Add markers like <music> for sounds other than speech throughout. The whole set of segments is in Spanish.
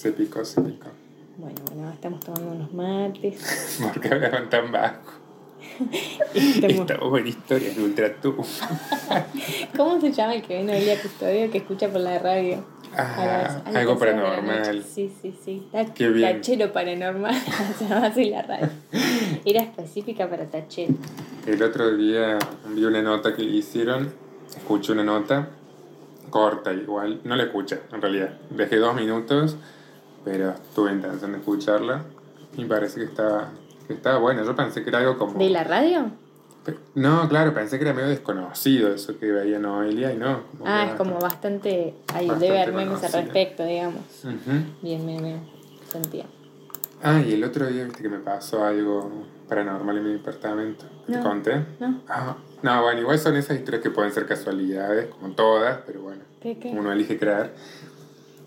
Se picó, se picó. Bueno, bueno, estamos tomando unos mates. <laughs> Porque hablaban tan bajo. <laughs> Estamos- Estamos en historias de Ultratumba. <laughs> ¿Cómo se llama el que viene hoy día custodio que escucha por la radio? Ah, las- algo 12 de la paranormal. Sí, sí, sí. Ta- Qué bien. Tachero paranormal. se llama así la radio. Era específica para tachero. El otro día vi una nota que le hicieron, escuché una nota, corta igual, no la escuché en realidad. Dejé dos minutos, pero tuve intención de escucharla y parece que estaba, que estaba buena. Yo pensé que era algo como... ¿De la radio? No, claro, pensé que era medio desconocido eso que veía Noelia y no. como Ah, es como bastante. Bastante debe haber memes al respecto, digamos. Ujú. Bien, bien, bien. Sentía. Ah, y el otro día viste que me pasó algo paranormal en mi departamento. ¿Te No. conté? ¿No? Ah, no, bueno, igual son esas historias que pueden ser casualidades, como todas, pero bueno, ¿Qué, qué? uno elige creer.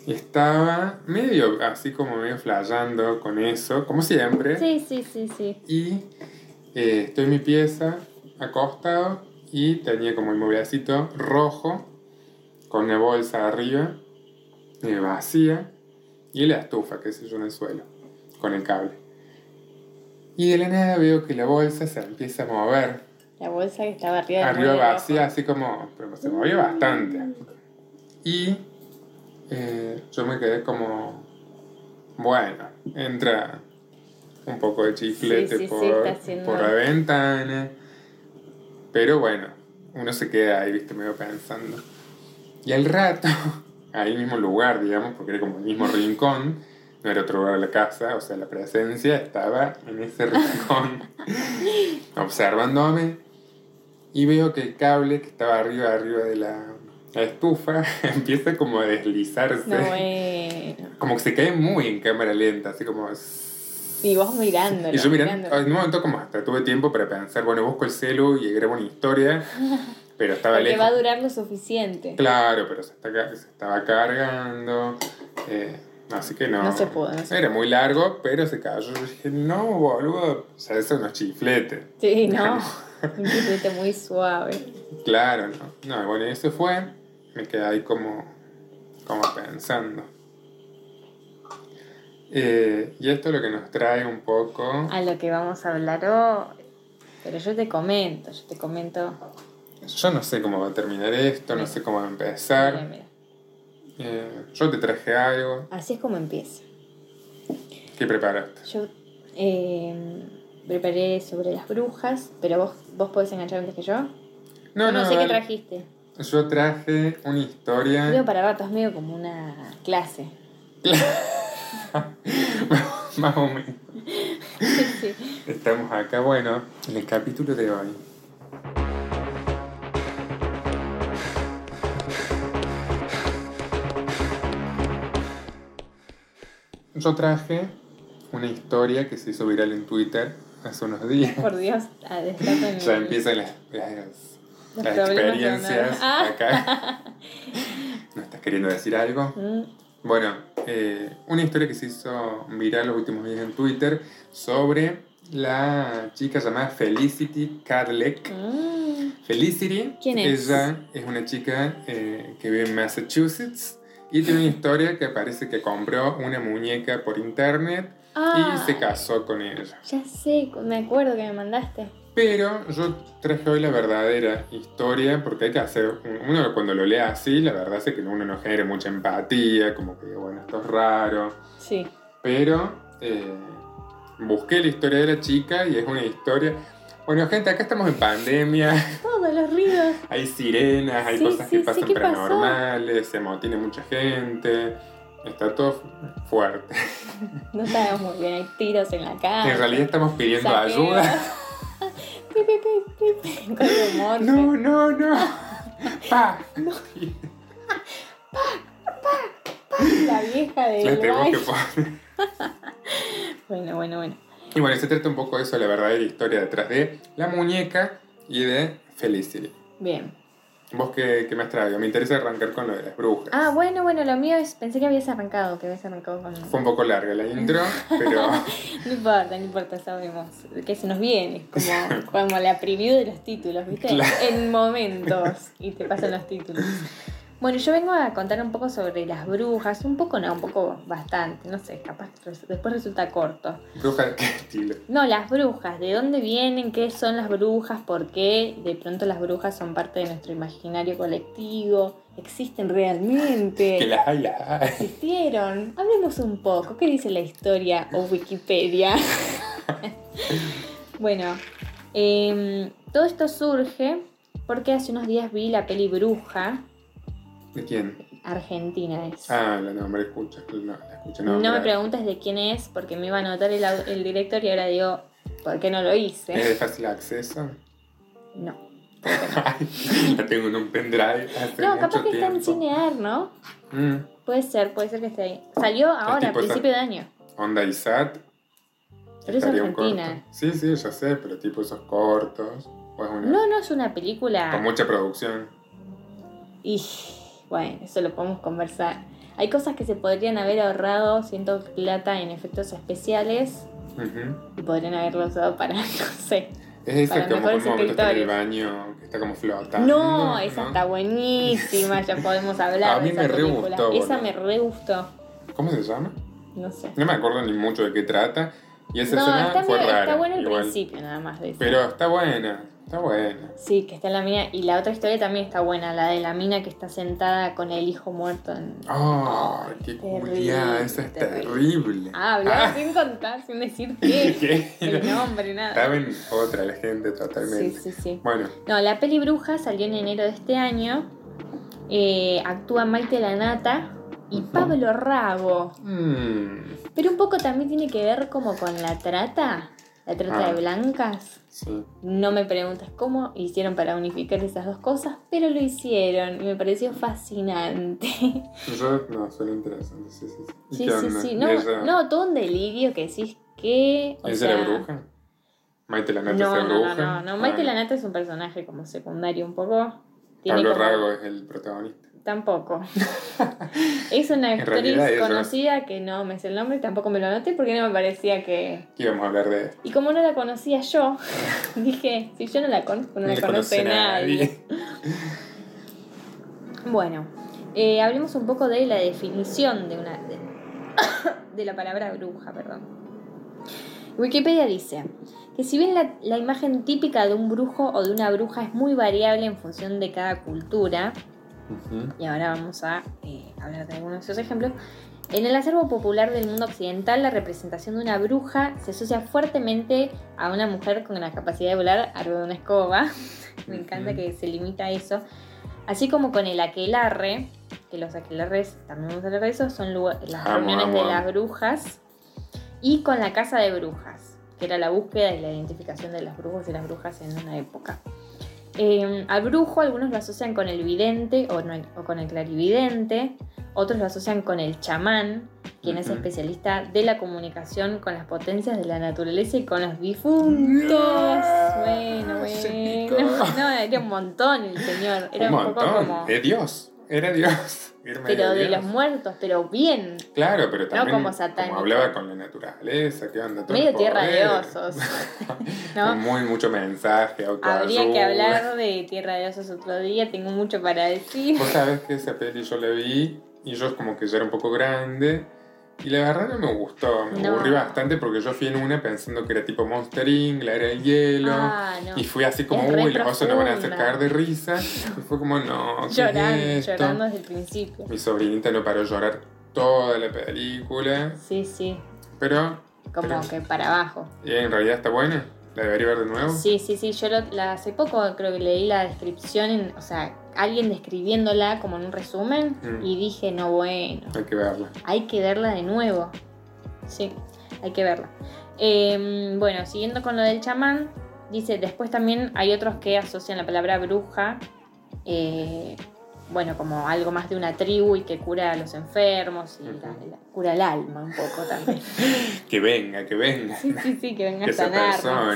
Estaba medio, así como medio flayando con eso, como siempre. Sí, sí, sí, sí. Y eh, estoy en mi pieza, acostado, y tenía como el mueblecito rojo, con una bolsa arriba, eh, vacía, y la estufa, que sé yo, en el suelo, con el cable. Y de la nada veo que la bolsa se empieza a mover, La bolsa que estaba arriba arriba vacía, rojo. así como, pero se movía bastante. Y eh, yo me quedé como, bueno, entra un poco de chiflete Sí, sí, sí, por, por la ventana. Pero bueno, uno se queda ahí, viste, medio pensando. Y al rato, <laughs> ahí mismo lugar, digamos, porque era como el mismo rincón, no era otro lugar de la casa, o sea, la presencia estaba en ese <laughs> rincón, observándome. Y veo que el cable que estaba arriba, arriba de la, la estufa, <laughs> empieza como a deslizarse. No, bueno. Como que se cae muy en cámara lenta, así como... Y vos mirándolo. Y yo mirando, en un momento como hasta tuve tiempo para pensar, bueno, busco el celu y grabo una historia, <laughs> pero estaba lejos. va a durar lo suficiente. Claro, pero se, está se estaba cargando, eh, así que no. No se pudo, no se Era muy largo, pero se cayó. Yo dije, no, boludo, o sea, eso no es chiflete. Sí, no. <laughs> Un chiflete muy suave. Claro, no. No, bueno, eso fue, me quedé ahí como, como pensando. Eh, y esto es lo que nos trae un poco... A lo que vamos a hablar hoy. Pero yo te comento, yo te comento. Yo no sé cómo va a terminar esto, no sé cómo va a empezar. Mira, mira. Eh, yo te traje algo. Así es como empieza. ¿Qué preparaste? Yo eh, preparé sobre las brujas, pero vos, vos podés enganchar antes que yo. No, Yo no, no, sé qué trajiste. Yo traje una historia. Medio para ratos, medio como una clase. <laughs> Más o menos. sí. Estamos acá, bueno, en el capítulo de hoy. Yo traje una historia que se hizo viral en Twitter hace unos días. Por Dios, a destapan Ya empiezan las, las, las experiencias Ah. acá. <laughs> ¿No estás queriendo decir algo? Mm, Bueno, eh, una historia que se hizo viral los últimos días en Twitter sobre la chica llamada Felicity Cadleck. mm. Felicity, ¿Quién es? ella es una chica eh, que vive en Massachusetts y tiene una historia que parece que compró una muñeca por internet Ah, y se casó con ella. Ya sé, me acuerdo que me mandaste. Pero yo traje hoy la verdadera historia porque hay que hacer, uno cuando lo lea así, la verdad es que uno no genera mucha empatía, como que bueno, esto es raro. Sí. Pero eh, busqué la historia de la chica y es una historia... Bueno, gente, acá estamos en pandemia, Todos los ruidos. <laughs> hay sirenas, hay Sí, cosas sí, que sí, pasan ¿qué pasó? paranormales, se amotina mucha gente, está todo fuerte. <laughs> No sabemos muy bien, hay tiros en la cara. En realidad estamos pidiendo Saqueos. ayuda. <laughs> <laughs> Con. No, no, no. <laughs> Pa. La vieja de La tenemos que poner. <laughs> Bueno, bueno, bueno. Y bueno, se trata un poco de eso, la verdadera historia detrás de la muñeca y de Felicity. Bien. ¿Vos qué, qué me has traído? Me interesa arrancar con lo de las brujas. Ah, bueno, bueno, lo mío es. Pensé que habías arrancado, que habías arrancado con. Fue un poco larga la intro, <laughs> pero No importa, no importa, sabemos que se nos viene. Como, <laughs> como la preview de los títulos, ¿viste? Claro. En momentos. Y te pasan los títulos. Bueno, yo vengo a contar un poco sobre las brujas, un poco no, un poco bastante, no sé, capaz después resulta corto. ¿Bruja de qué estilo? No, las brujas, ¿de dónde vienen? ¿Qué son las brujas? ¿Por qué de pronto las brujas son parte de nuestro imaginario colectivo? ¿Existen realmente? <laughs> Que las hay, las hay. ¿Existieron? Hablemos un poco. ¿Qué dice la historia o Wikipedia? <laughs> bueno, em, todo esto surge porque hace unos días vi la peli Bruja, ¿De quién? argentina es. Ah, la nombre, escucha. No, la escucha, no no. me preguntes de quién es porque me iba a anotar el, el director y ahora digo, ¿por qué no lo hice? ¿Es de fácil acceso? No. <laughs> La tengo en un pendrive hace No, mucho capaz que está en. Cinear, ¿no? Mm, Puede ser, puede ser que esté ahí. Salió ahora, a principio de año. Onda Isat. Pero es argentina. Sí, sí, ya sé, pero tipo esos cortos. O es una, No, no es una película. Con mucha producción. Y bueno, eso lo podemos conversar. Hay cosas que se podrían haber ahorrado, siento plata en efectos especiales Ujú. y podrían haberlo usado para, <laughs> no sé. Es esa Para como está en el baño, que está como flotando. No, esa está buenísima, ya podemos <laughs> hablar A mí de esa me re gustó, esa me re gustó. ¿Cómo se llama? No sé. No me acuerdo ni mucho de qué trata. Y esa No, escena está, fue bien, rara. está bueno el igual. principio nada más de eso. Pero está buena, está buena. Sí, que está en la mina. Y la otra historia también está buena, la de la mina que está sentada con el hijo muerto en... ¡Oh, qué Terrible, culiada! Esa es terrible. terrible. Ah, hablaba sin contar, sin decir <laughs> qué. ¿Qué? El nombre, nada. Estaba en otra la gente Sí, totalmente. sí, sí. Bueno, No, la peli Bruja salió en enero de este año. Eh, actúa Maite Lanata y. Pablo Rago. mm, Pero un poco también tiene que ver como con la trata, la trata Ah. de blancas. Sí. No me preguntes cómo hicieron para unificar esas dos cosas, pero lo hicieron y me pareció fascinante. Yo, no, suena interesante, sí, sí. sí. ¿Y Sí, qué sí, onda? sí. ¿Y No, ella, no, todo un delirio que decís que. ¿Ella sea, era bruja? ¿Maite la No, Nata no, es no, bruja? no, no. Maite Ah, Lanata es un personaje como secundario un poco. Tiene Pablo como- Rago es el protagonista. Tampoco. <laughs> es una actriz conocida que no me sé el nombre tampoco me lo anoté porque no me parecía que. ¿Qué íbamos a hablar de? Y como no la conocía yo, <laughs> dije, si yo no la conozco, no la le conoce nadie. Bueno, eh, hablemos un poco de la definición de una de, <coughs> de la palabra bruja, perdón. Wikipedia dice que si bien la, la imagen típica de un brujo o de una bruja es muy variable en función de cada cultura, Y ahora vamos a eh, hablar de algunos de esos ejemplos. En el acervo popular del mundo occidental, la representación de una bruja se asocia fuertemente a una mujer con la capacidad de volar arriba de una escoba. <laughs> Me encanta que se limita a eso. Así como con el aquelarre, que los aquelarres, también vamos a hablar de eso, son lugar- las reuniones de las brujas. Y con la casa de brujas, que era la búsqueda y la identificación de los brujos y las brujas en una época. Eh, al brujo algunos lo asocian con el vidente o, no- o con el clarividente, otros lo asocian con el chamán, quien es especialista de la comunicación con las potencias de la naturaleza y con los difuntos. Bueno, bueno. <laughs> No, era un montón el señor. Era un un, montón. poco como. Dios. Era Dios. Pero de los muertos, pero bien. Claro, pero también como satánico. hablaba con la naturaleza, ¿qué onda? Todo Medio tierra de osos. <laughs> ¿No? Muy, mucho mensaje. Habría que hablar de Tierra de Osos otro día, tengo mucho para decir. Vos sabés que esa peli yo la vi y yo como que ya era un poco grande y la verdad no me gustó, me No. aburrí bastante porque yo fui en una pensando que era tipo Monster Inc., la era del hielo Ah, no. y fui así como, uy, los osos no van a hacer cagar de risa y <laughs> fue como, no, ¿qué Llorando, es esto? llorando desde el principio. Mi sobrinita no paró de llorar toda la película, Sí, sí, pero como Pero- que para abajo. eh, en realidad está buena, la debería ver de nuevo. Sí, sí, sí, yo lo- la, hace poco creo que leí la descripción, en, o sea, alguien describiéndola como en un resumen Mm. y dije, no, bueno, Hay que verla. hay que verla de nuevo. Sí, hay que verla. Eh, bueno, siguiendo con lo del chamán, dice, después también hay otros que asocian la palabra bruja, eh, bueno, como algo más de una tribu y que cura a los enfermos y la- cura el alma un poco también. <laughs> Que venga, que venga. Sí, sí, sí, que venga Que a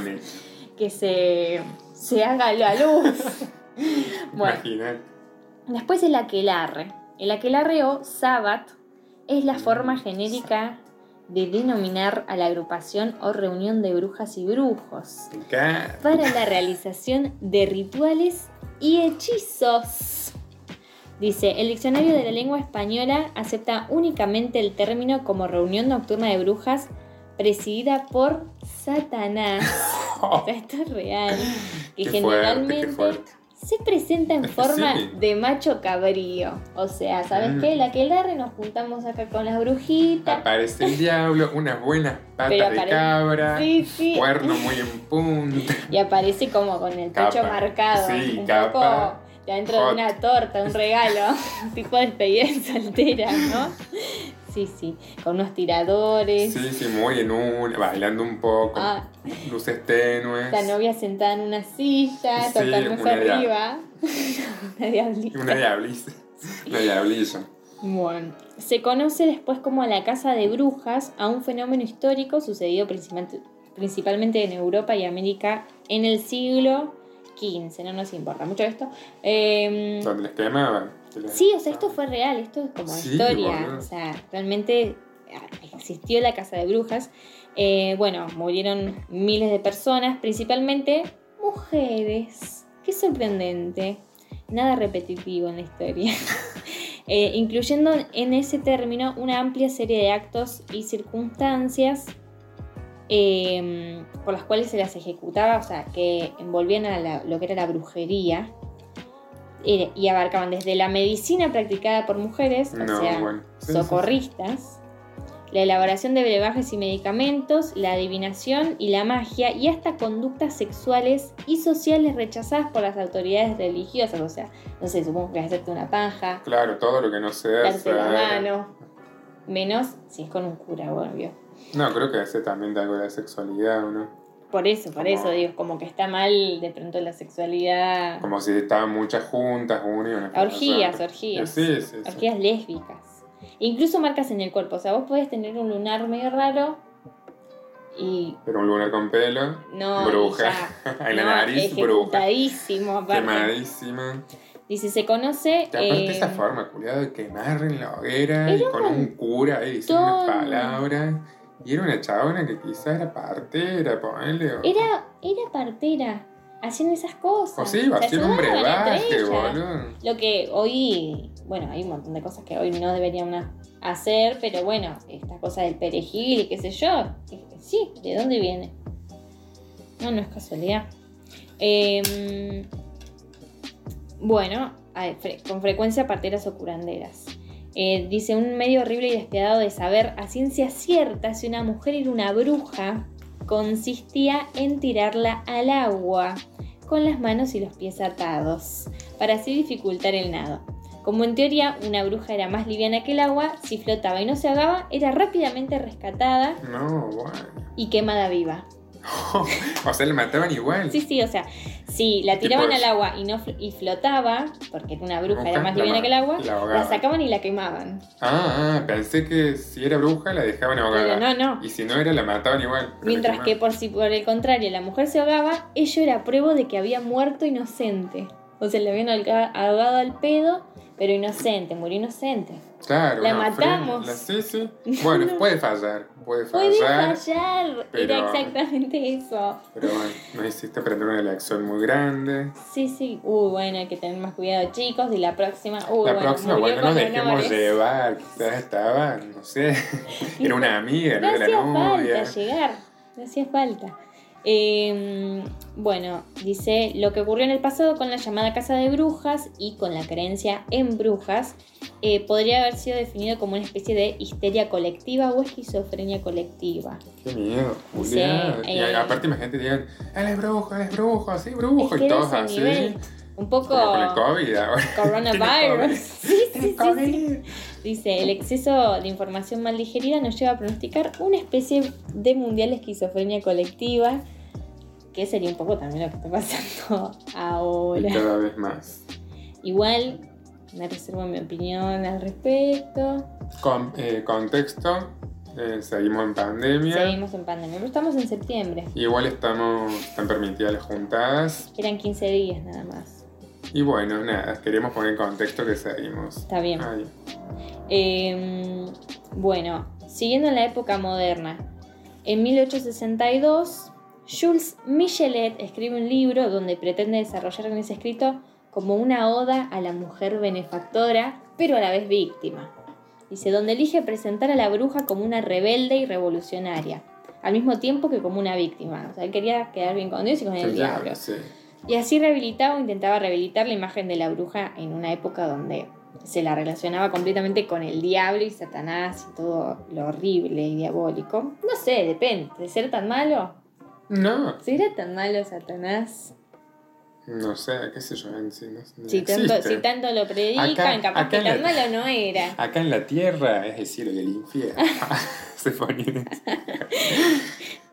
que se, se haga la luz. <laughs> <laughs> bueno, Imagínate. después el aquelarre. El aquelarre o sabbat es la forma Mm, genérica de denominar a la agrupación o reunión de brujas y brujos para la realización de rituales y hechizos. Dice, el diccionario de la lengua española acepta únicamente el término como reunión nocturna de brujas presidida por Satanás. <laughs> O sea, esto es real. Que generalmente fuerte. Se presenta en <laughs> forma Sí. de macho cabrío. O sea, ¿sabes Mm. qué? La que larre nos juntamos acá con las brujitas. Aparece el diablo, unas buenas patas de cabra, Sí, sí. cuerno <laughs> muy en punta. Y aparece como con el pecho Capa. marcado. Sí, un capa. poco dentro de una torta, un regalo. <laughs> tipo de despedida de soltera, ¿no? Sí, sí. Con unos tiradores. Sí, sí, muy en una, bailando un poco, Ah, luces tenues. la novia sentada en una silla, Sí, tocándose arriba. <laughs> una diablita. Una diablilla. Una diablilla. Bueno, se conoce después como la casa de brujas a un fenómeno histórico sucedido principalmente, en Europa y América en el siglo XV, no nos importa mucho esto. Em, Donde les quemaban. Sí, o sea, esto fue real, esto es como Sí, historia, o sea, realmente ah, existió la casa de brujas. Eh, bueno, murieron miles de personas, principalmente mujeres. Qué sorprendente. Nada repetitivo en la historia. <laughs> Eh, incluyendo en ese término una amplia serie de actos y circunstancias eh, por las cuales se las ejecutaba, o sea, que envolvían a la- lo que era la brujería y abarcaban desde la medicina practicada por mujeres, o sea, bueno. Sí, sí, sí. socorristas, la elaboración de brebajes y medicamentos, la adivinación y la magia, y hasta conductas sexuales y sociales rechazadas por las autoridades religiosas. O sea, no sé, supongo que hacerte una paja, Claro, todo lo que no sea. darte la mano. Menos si es con un cura, obvio. No, creo que hace también de algo de sexualidad, ¿o ¿no? Por eso, por Como- eso digo, como que está mal de pronto la sexualidad. Como si estaban muchas juntas, una Orgías, orgías. Sí, sí, sí. Orgías lésbicas. Incluso marcas en el cuerpo. O sea, vos podés tener un lunar medio raro y Pero un lunar con pelo, no. bruja. <laughs> en la No, nariz, bruja. Quemadísima. Dice, se conoce. Y aparte eh, esa forma, culiado, de quemar en la hoguera y con un un cura ahí diciendo unas palabras. Y era una chabona que quizás era partera, ponele. O, Era, era partera. Haciendo esas cosas. o sí, iba a hacer un brebaje, boludo. Lo que hoy, bueno, hay un montón de cosas que hoy no deberíamos hacer, pero bueno, esta cosa del perejil y qué sé yo, sí, ¿de dónde viene? No, no es casualidad. Em, bueno, a ver, fre- con frecuencia parteras o curanderas. Eh, dice, un medio horrible y despiadado de saber a ciencia cierta si una mujer era una bruja consistía en tirarla al agua con las manos y los pies atados, para así dificultar el nado. Como en teoría una bruja era más liviana que el agua, si flotaba y no se ahogaba, era rápidamente rescatada No, bueno. y quemada viva. <laughs> o sea, le mataban igual. Sí, sí, o sea, si la tiraban al agua y no y flotaba, porque era una bruja, era más liviana que el agua, la sacaban y la quemaban. Ah, ah, pensé que si era bruja la dejaban ahogada. Pero no, no. Y si no era, la mataban igual. Mientras que por si por el contrario la mujer se ahogaba, ello era prueba de que había muerto inocente. O sea, le habían ahogado al pedo, pero inocente, murió inocente. Claro, la matamos. Sí, sí. <laughs> Bueno, puede fallar. Puede Puede fallar. fallar, pero- era exactamente eso. Pero bueno, no hiciste aprender una lección muy grande. Sí, sí. Uy, bueno, hay que tener más cuidado, chicos. Y la próxima. Uy, la bueno, próxima, bueno, no nos dejemos honores. llevar. Quizás estaba, no sé, <laughs> era una amiga, no No era hacía la novia. falta llegar, no hacía falta. Eh, bueno, dice lo que ocurrió en el pasado con la llamada casa de brujas y con la creencia en brujas eh, podría haber sido definido como una especie de histeria colectiva o esquizofrenia colectiva. Qué miedo, Sí, Julián. y eh. aparte imagínate digan, él es brujo, él es brujo, sí, brujo, Es que y todos así. nivel. Un poco Como con el COVID ahora. <laughs> coronavirus. Sí, sí, COVID. sí. Dice, el exceso de información mal digerida nos lleva a pronosticar una especie de mundial esquizofrenia colectiva, que sería un poco también lo que está pasando <laughs> Y ahora. cada vez más. Igual, me reservo mi opinión al respecto. Con, eh, contexto, eh, seguimos en pandemia. Seguimos en pandemia, pero estamos en septiembre. Igual estamos, están permitidas las juntadas. Eran 15 días nada más. Y bueno, nada, queremos poner en contexto que seguimos. Está bien. Eh, bueno, siguiendo en la época moderna, en 1862, Jules Michelet escribe un libro donde pretende desarrollar en ese escrito como una oda a la mujer benefactora, pero a la vez víctima. Dice, donde elige presentar a la bruja como una rebelde y revolucionaria, al mismo tiempo que como una víctima. O sea, él quería quedar bien con Dios y con el Sí, diablo. sí. Y así rehabilitaba o intentaba rehabilitar la imagen de la bruja en una época donde se la relacionaba completamente con el diablo y Satanás y todo lo horrible y diabólico. No sé, depende. ¿De ser tan malo? No, ¿Será tan malo Satanás? no sé, qué sé yo, en sí, no, no Si tanto, si tanto lo predican, Acá- capaz acá que tan la- malo no era. Acá en la tierra es el cielo y el infierno. <laughs> <laughs> Se ponía.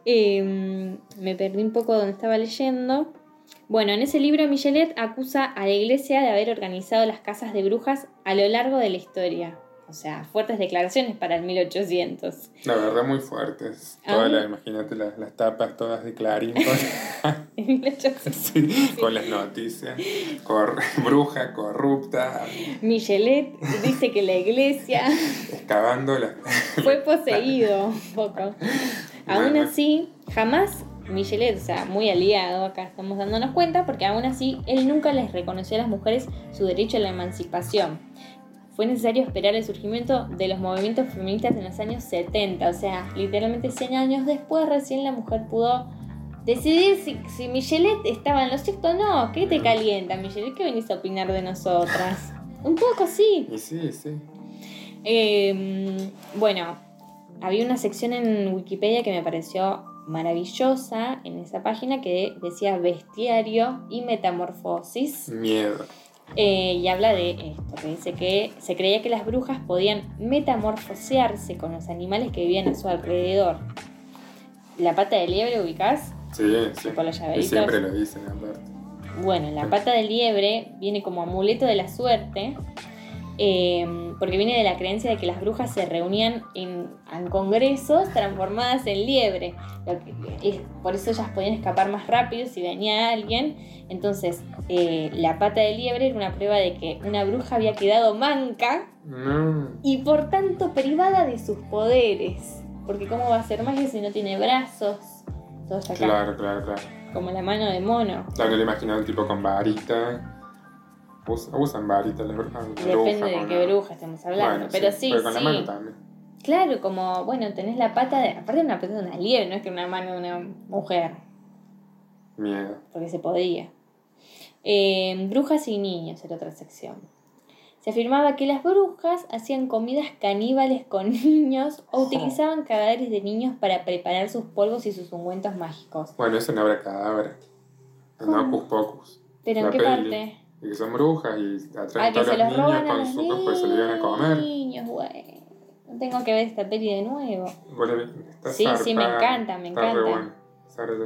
Eh, me perdí un poco donde estaba leyendo. Bueno, en ese libro Michelet acusa a la iglesia de haber organizado las casas de brujas a lo largo de la historia. O sea, fuertes declaraciones para el 1800. La verdad, muy fuertes. Ah. Todas las, imagínate las, las tapas todas de Clarín <laughs> con, <laughs> En 1800. sí, con las noticias. Cor- bruja, corrupta, Michelet dice que la iglesia excavando las. fue <laughs> poseído un poco. Aún así, jamás Michelet, o sea, muy aliado, acá estamos dándonos cuenta, porque aún así él nunca les reconoció a las mujeres su derecho a la emancipación. Fue necesario esperar el surgimiento de los movimientos feministas en los años 70, o sea, literalmente 100 años después recién la mujer pudo decidir si, si Michelet estaba en lo cierto o no. ¿Qué te calienta, Michelet? ¿Qué venís a opinar de nosotras? Un poco sí. Sí, sí. Eh, bueno, había una sección en Wikipedia que me pareció maravillosa en esa página que decía bestiario y metamorfosis Miedo. Eh, y habla de esto, que dice que se creía que las brujas podían metamorfosearse con los animales que vivían a su alrededor. La pata de liebre, ubicás, Sí, sí. Los Y siempre lo dicen, aparte. Bueno, la pata de liebre viene como amuleto de la suerte, eh, porque viene de la creencia de que las brujas se reunían en, en congresos transformadas en liebre. Lo que- es- por eso ellas podían escapar más rápido si venía alguien. Entonces, eh, la pata de liebre era una prueba de que una bruja había quedado manca y por tanto privada de sus poderes. Porque ¿cómo va a ser magia si no tiene brazos? Todo está acá, Claro, claro, claro. como la mano de mono. Claro, no le imaginaba un tipo con varita. Us- usan varita las brujas. Depende de qué la- bruja estamos hablando. Bueno, pero sí, Pero con la sí. mano también. Claro, como, bueno, tenés la pata de. Aparte de una pata de una liebre, no es que una mano de una mujer, Miedo. porque se podía. Eh, brujas y niños era otra sección. Se afirmaba que las brujas hacían comidas caníbales con <laughs> niños o Oh. utilizaban cadáveres de niños para preparar sus polvos y sus ungüentos mágicos. Bueno, eso no habrá cadáver. No. ¿Pero en La qué peli. parte? Y que son brujas y atraen que todos se los los niños roban a con los su pues se lo iban a comer. niños, güey. Tengo que ver esta peli de nuevo. Está Sí, sí, me encanta, me encanta. bueno.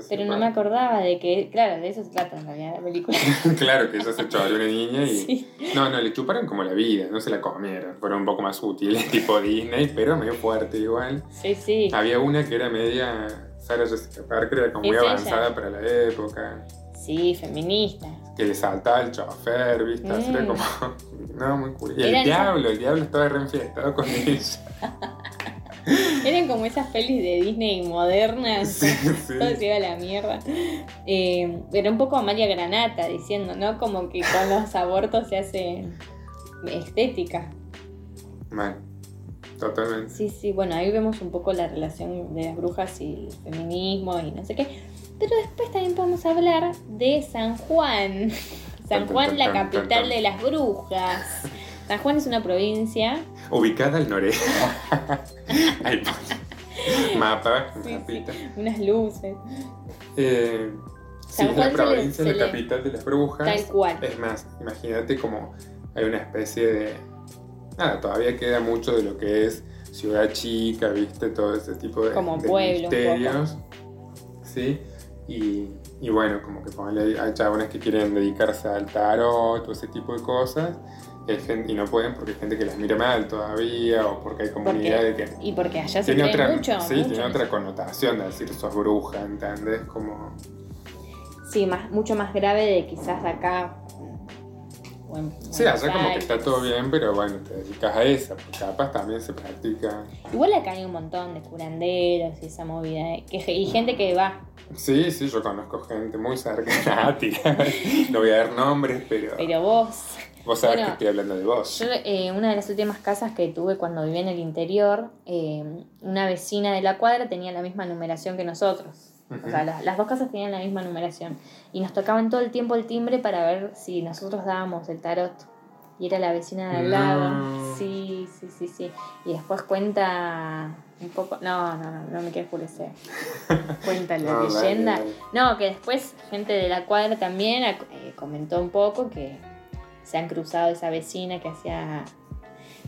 Pero no me acordaba de que, claro, de eso se trata en realidad la película. <laughs> claro que ella se echó a una niña y. <laughs> Sí. No, no, le chuparon como la vida, no se la comieron. Fueron un poco más útiles, <laughs> tipo Disney, pero medio fuerte igual. Sí, sí. Había una que era media. Sarah Jessica Parker era como muy ella. avanzada para la época. Sí, feminista. Que le saltaba el chofer, ¿viste? Así Era Mm. como. <laughs> No, muy cool. Y el diablo, el diablo estaba re enfiestado con ella. <laughs> Eran como esas pelis de Disney modernas. Sí, <laughs> sí. Todo se iba a la mierda. Eh, era un poco Amalia Granata diciendo, ¿no? Como que con los abortos se hace estética. Mal. Totalmente. Sí, sí, bueno, ahí vemos un poco la relación de las brujas y el feminismo y no sé qué. Pero después también podemos hablar de San Juan. <laughs> San Juan, la capital de las brujas. San Juan es una provincia. Ubicada al noreste. <laughs> Mapa, Sí, mapita. Unas luces. Eh, sí, San es Juan la se le- provincia, la capital de las brujas. Tal cual. Es más, imagínate como hay una especie de. Nada, todavía queda mucho de lo que es Ciudad Chica, ¿viste? Todo ese tipo de, Como de pueblo, misterios. ¿Sí? Y, y bueno, como que ponele, hay chabones que quieren dedicarse al tarot o ese tipo de cosas. gente- y no pueden porque hay gente que las mira mal todavía o porque hay comunidad de que Y porque allá se tiene otra, mucho. sí, mucho tiene en otra eso. connotación de decir sos bruja, ¿entendés? Como Sí, más, mucho más grave de quizás acá o en Sí, allá como que está todo bien, pero bueno, te dedicas a esa, porque capaz también se practica. Igual acá hay un montón de curanderos y esa movida. eh, que- y gente que va. Sí, sí, yo conozco gente muy cercana a ti. <laughs> no voy a dar nombres, pero, Pero vos. vos sabés bueno, que estoy hablando de vos. Yo, eh, una de las últimas casas que tuve cuando vivía en el interior, eh, una vecina de la cuadra tenía la misma numeración que nosotros. O sea, las, las dos casas tenían la misma numeración. Y nos tocaban todo el tiempo el timbre para ver si nosotros dábamos el tarot. Y era la vecina de al lado. No. Sí, sí, sí, sí. Y después cuenta un poco. No, no, no, no me quiero oscurecer. <laughs> Cuenta la No, leyenda. No, que después gente de la cuadra también eh, comentó un poco que se han cruzado esa vecina que hacía.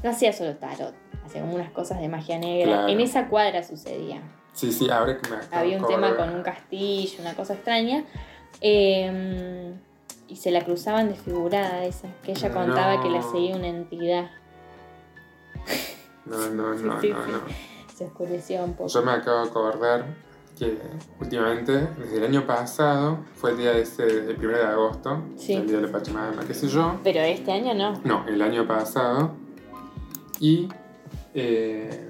No hacía solo tarot, hacía como unas cosas de magia negra. Claro. En esa cuadra sucedía. Sí, sí, ahora que me Había un tema con un castillo, una cosa extraña. eh, y se la cruzaban desfigurada esa, que ella contaba No. que la seguía una entidad. No, no, <laughs> no, sí, no, no. Se oscureció un poco. Yo me acabo de acordar que últimamente, desde el año pasado, fue el día de ese, el 1 de agosto, Sí. el día de la Pachamama, qué sé yo. Pero este año no. No, el año pasado. Y, eh,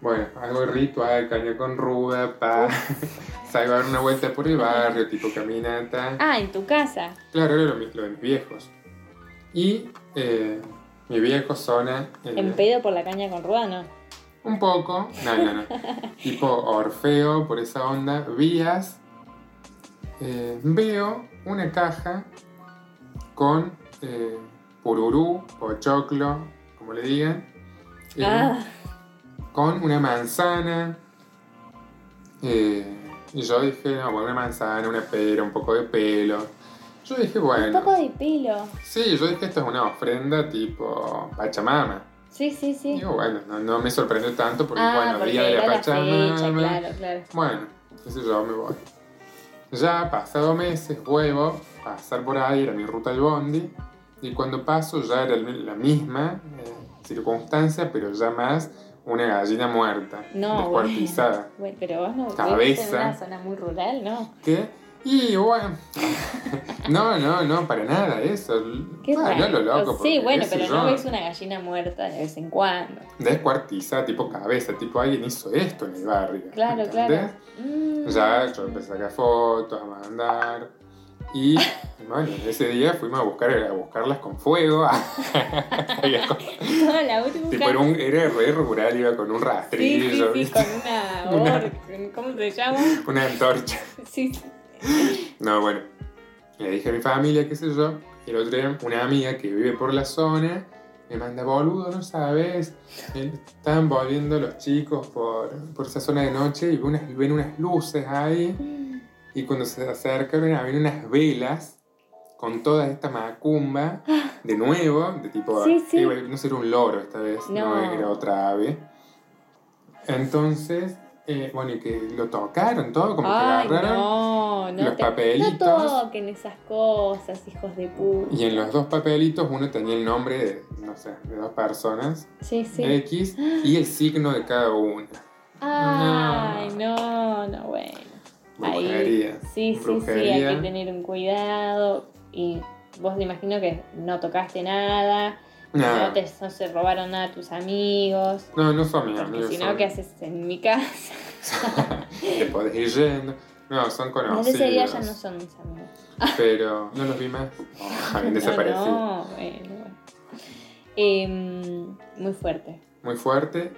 bueno, algo ritual, caña con ruda, pa. <laughs> A dar una vuelta por el barrio, tipo caminata. Ah, en tu casa. Claro, era lo, de mis viejos. Y eh, mi viejo zona. eh, En pedo por la caña con rueda, no. un poco, no, no, no. <laughs> tipo Orfeo, por esa onda, vías. eh, veo una caja con eh, pururú o choclo, como le digan. Ah, Con una manzana. eh, y yo dije, no, bueno, una manzana, una pera, un poco de pelo. Yo dije, un bueno. poco de pelo. Sí, yo dije, esto es una ofrenda tipo Pachamama. Sí, sí, sí. Digo, bueno, no, no me sorprendió tanto porque, ah, bueno, porque día de la Pachamama. fecha, claro, claro. Bueno, sé yo, me voy. Ya pasado meses, vuelvo, pasar por ahí, era mi ruta del bondi, y cuando paso ya era la misma eh, circunstancia, pero ya más una gallina muerta, No, descuartizada. Bueno, pero vos no Cabeza. en una zona muy rural, ¿no? ¿Qué? Y bueno, <laughs> no, no, no, para nada eso. Qué Ah, no lo loco. sí, bueno, pero yo, no ves una gallina muerta de vez en cuando. Descuartizada, tipo cabeza, tipo alguien hizo esto en el barrio. Claro, ¿entendés? claro. Mm. Ya yo empecé a sacar fotos, a mandar. Y bueno, ese día fuimos a buscar a buscarlas con fuego. <laughs> Toda la tipo, era, un, era re rural, iba con un Sí, sí, rastrillo, sí, con una <laughs> ¿Cómo se llama? una antorcha. Sí, sí. No, bueno, le dije a mi familia, qué sé yo. Y el otro día, una amiga que vive por la zona me manda, boludo, no sabes. Estaban volviendo los chicos por, por esa zona de noche y ven unas, ven unas luces ahí. Y cuando se acercaron, había unas velas con toda esta macumba de nuevo, de tipo, Sí, sí. eh, no era un loro esta vez, no, No. era otra ave. Entonces, eh, bueno, y que lo tocaron todo, como Ay, que agarraron. no, no, los te- papelitos. no toquen esas cosas, hijos de puta. Y en los dos papelitos uno tenía el nombre de, no sé, de dos personas, Sí, sí. X, y el signo de cada una. Ay, no, no, bueno. Ahí- Brujería. Sí, sí, sí, hay que tener un cuidado. Y vos te imagino que no tocaste nada, no, te, no se robaron nada a tus amigos. No, no son mis amigos. si no, ¿qué haces en mi casa? <laughs> Te podés ir yendo. No, son conocidos. ese día ya no son mis amigos. Pero no los vi más. <laughs> <laughs> Habían desaparecido. No, no, bueno, bueno. Em, muy fuerte. Muy fuerte.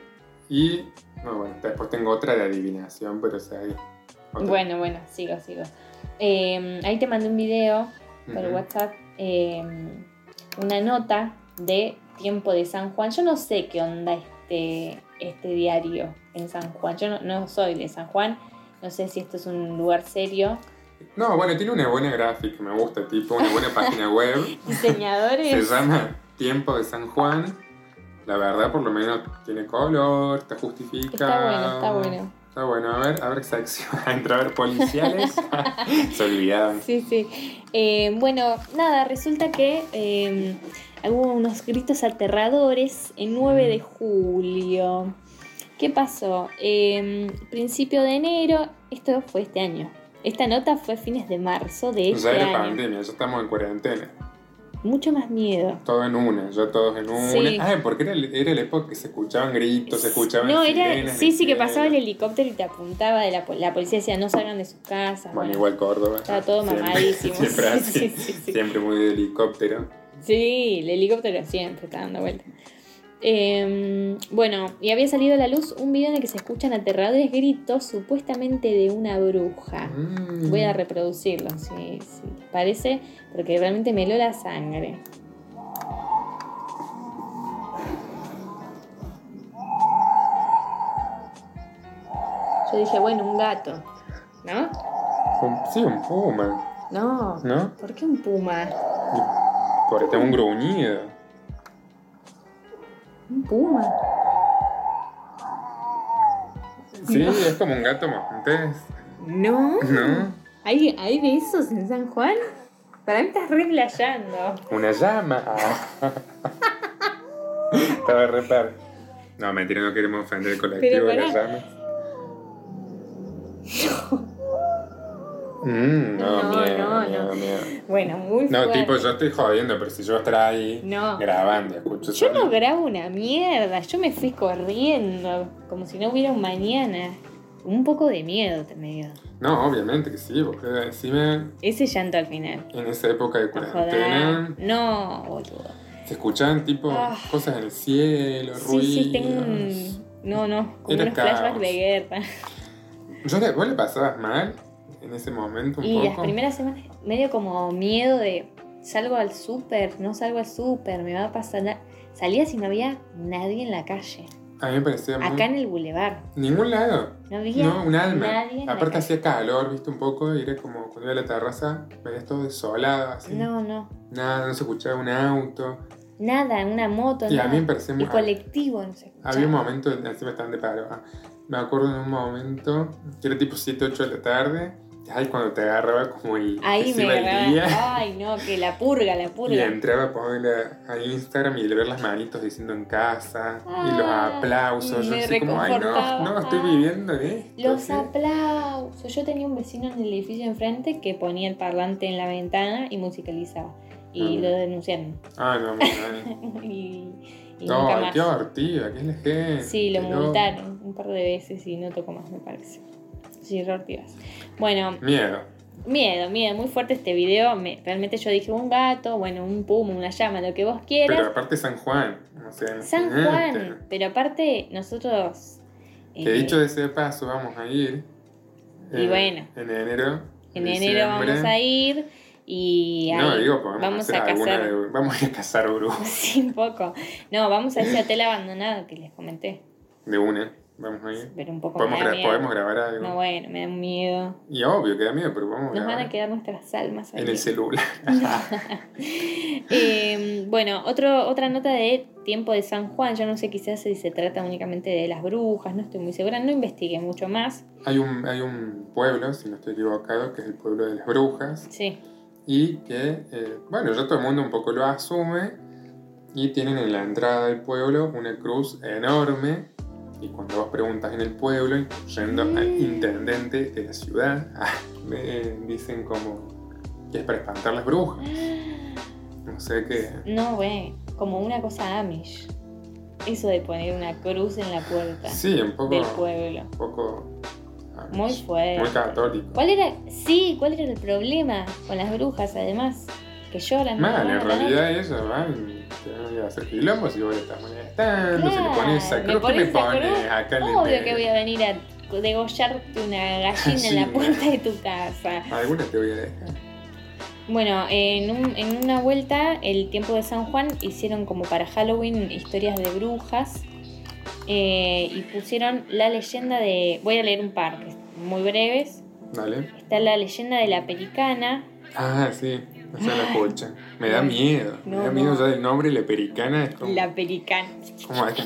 Y, no, bueno, después tengo otra de adivinación, pero o sea, Bueno, bueno, sigo, sigo. Em, ahí te mandé un video por. WhatsApp, em, una nota de Tiempo de San Juan. Yo no sé qué onda este, este diario en San Juan. Yo no, no soy de San Juan. No sé si esto es un lugar serio. No, bueno, tiene una buena gráfica, me gusta, tipo una buena página <laughs> web. Diseñadores. Se llama Tiempo de San Juan. La verdad, por lo menos tiene color, está justificado. Está bueno, está bueno. Está bueno, a ver, a ver sección. <laughs> Entra a ver policiales. <laughs> Se olvidaban. Sí, sí. Eh, bueno, nada, resulta que eh, hubo unos gritos aterradores el 9 de julio. ¿Qué pasó? Eh, principio de enero, esto fue este año. Esta nota fue fines de marzo de este Ya era año. pandemia, ya estamos en cuarentena. Mucho más miedo. Todo en una, yo todos en una. Sí. Ah, porque era, el- era la época que se escuchaban gritos, se escuchaban No, era, sí, sí, que pasaba el helicóptero y te apuntaba de la, la policía decía no salgan de sus casas. Bueno, igual Córdoba. Estaba todo Siempre- mamadísimo. <laughs> Siempre Sí, así. sí, sí, sí. Siempre muy de helicóptero. Sí, el helicóptero siempre está dando vuelta. Eh, bueno, y había salido a la luz un video en el que se escuchan aterradores gritos, supuestamente de una bruja. Mm. Voy a reproducirlo, si, si les parece, porque realmente me heló la sangre. Yo dije, bueno, un gato, ¿no? Sí, un puma, No, ¿no? ¿por qué un puma? Porque tengo un gruñido. Un puma. Sí, No. es como un gato montés, No. ¿no? ¿Hay, ¿Hay de esos en San Juan? Para mí estás re playando. Una llama. Estaba re par. No, mentira, no queremos ofender el colectivo de las llamas. <laughs> Mm, no, No, miedo, no, miedo, no. miedo. Bueno, muy No, fuerte. tipo, yo estoy jodiendo, pero si yo estará ahí No. grabando, escucho Yo no grabo una mierda, yo me fui corriendo, como si no hubiera un mañana. Un poco de miedo te me dio. No, obviamente que sí, porque encima Ese llanto al final. en esa época de cuarentena. No, boludo. se escuchaban tipo Ah. cosas en el cielo, Sí, ruidos. sí, tengo un. No, no, como Era unos flashbacks caos. de guerra. Yo le, ¿Vos le pasabas mal en ese momento un Y las poco? primeras semanas, medio como miedo de salgo al súper, no salgo al súper, me va a pasar. na-". Salías y no había nadie en la calle. A mí me parecía muy... Acá en el bulevar. Ningún lado. No había No, un alma. nadie la Aparte hacía calor, viste, un poco, y era como cuando iba a la terraza, veías todo desolado, así. No, no. Nada, no se escuchaba un auto. Nada, una moto, Y a nada. mí me parecía muy... El colectivo, no sé. Había un momento, encima estaban de paro. ah, Me acuerdo en un momento, que era tipo 7, 8 de la tarde, y ahí cuando te agarraba como el... Ahí me agarraba. día, Ay, no, que la purga, la Y purga. entraba a ponerle a Instagram y le ver las manitos diciendo en casa y los aplausos. Yo me así como, ay no, no, estoy Ah. viviendo esto. Los ¿sí?". aplausos. Yo tenía un vecino en el edificio enfrente que ponía el parlante en la ventana y musicalizaba. Y Ah. lo denunciaron. Ah, no, no, <laughs> y y no. nunca ay, más. qué ortiga, qué es la. Sí, lo multaron un par de veces y no tocó más, me parece. Sí, re. Bueno, Miedo. miedo, miedo, muy fuerte este video. Me- realmente yo dije un gato, bueno, un puma, una llama, lo que vos quieras. Pero aparte San Juan. O sea, San imagínate. Juan, pero aparte nosotros... Que eh, dicho de ese paso, vamos a ir. Y bueno. En enero. En enero vamos a ir y No, ahí digo, vamos a cazar. de- Vamos a cazar <laughs> brujas Sí, un poco. No, vamos a ese hotel abandonado que les comenté. de una. Vamos a ir. Pero un poco Podemos, gra- miedo. podemos grabar algo. No, bueno, me da miedo. Y obvio que da miedo, pero vamos a Nos van grabar. a quedar nuestras almas ahí. En el celular. <laughs> Eh, bueno, otro, otra nota de tiempo de San Juan. Yo no sé quizás si se trata únicamente de las brujas, no estoy muy segura. No investigué mucho más. Hay un, hay un pueblo, si no estoy equivocado, que es el pueblo de las brujas. Sí. Y que, eh, bueno, ya todo el mundo un poco lo asume. Y tienen en la entrada del pueblo una cruz enorme. Y cuando vos preguntas en el pueblo, yendo al Mm. intendente de la ciudad, ah, me dicen como que es para espantar las brujas. No sé qué. No, güey. Como una cosa Amish. Eso de poner una cruz en la puerta Sí, un poco. del pueblo. Un poco. Muy fuerte. Muy católico. ¿Cuál era? Sí, ¿cuál era el problema con las brujas además? Que lloran. Mal, en realidad ellos van a hacer quilombos y vos le estás molestando, se le pones esa cruz pones me esa pones acá en el Obvio que voy a venir a degollarte una gallina <laughs> Sí. en la puerta de tu casa. Alguna te voy a dejar. Bueno, en, un- en una vuelta, el tiempo de San Juan, hicieron como para Halloween historias de brujas eh, y pusieron la leyenda de... Voy a leer un par, muy breves. Dale. Está la leyenda de la pelicana. Ah, sí, se la <laughs> escucha. Me da miedo. No, me da miedo no. ya del nombre, la pericana es como. La pelicana. como, es <laughs>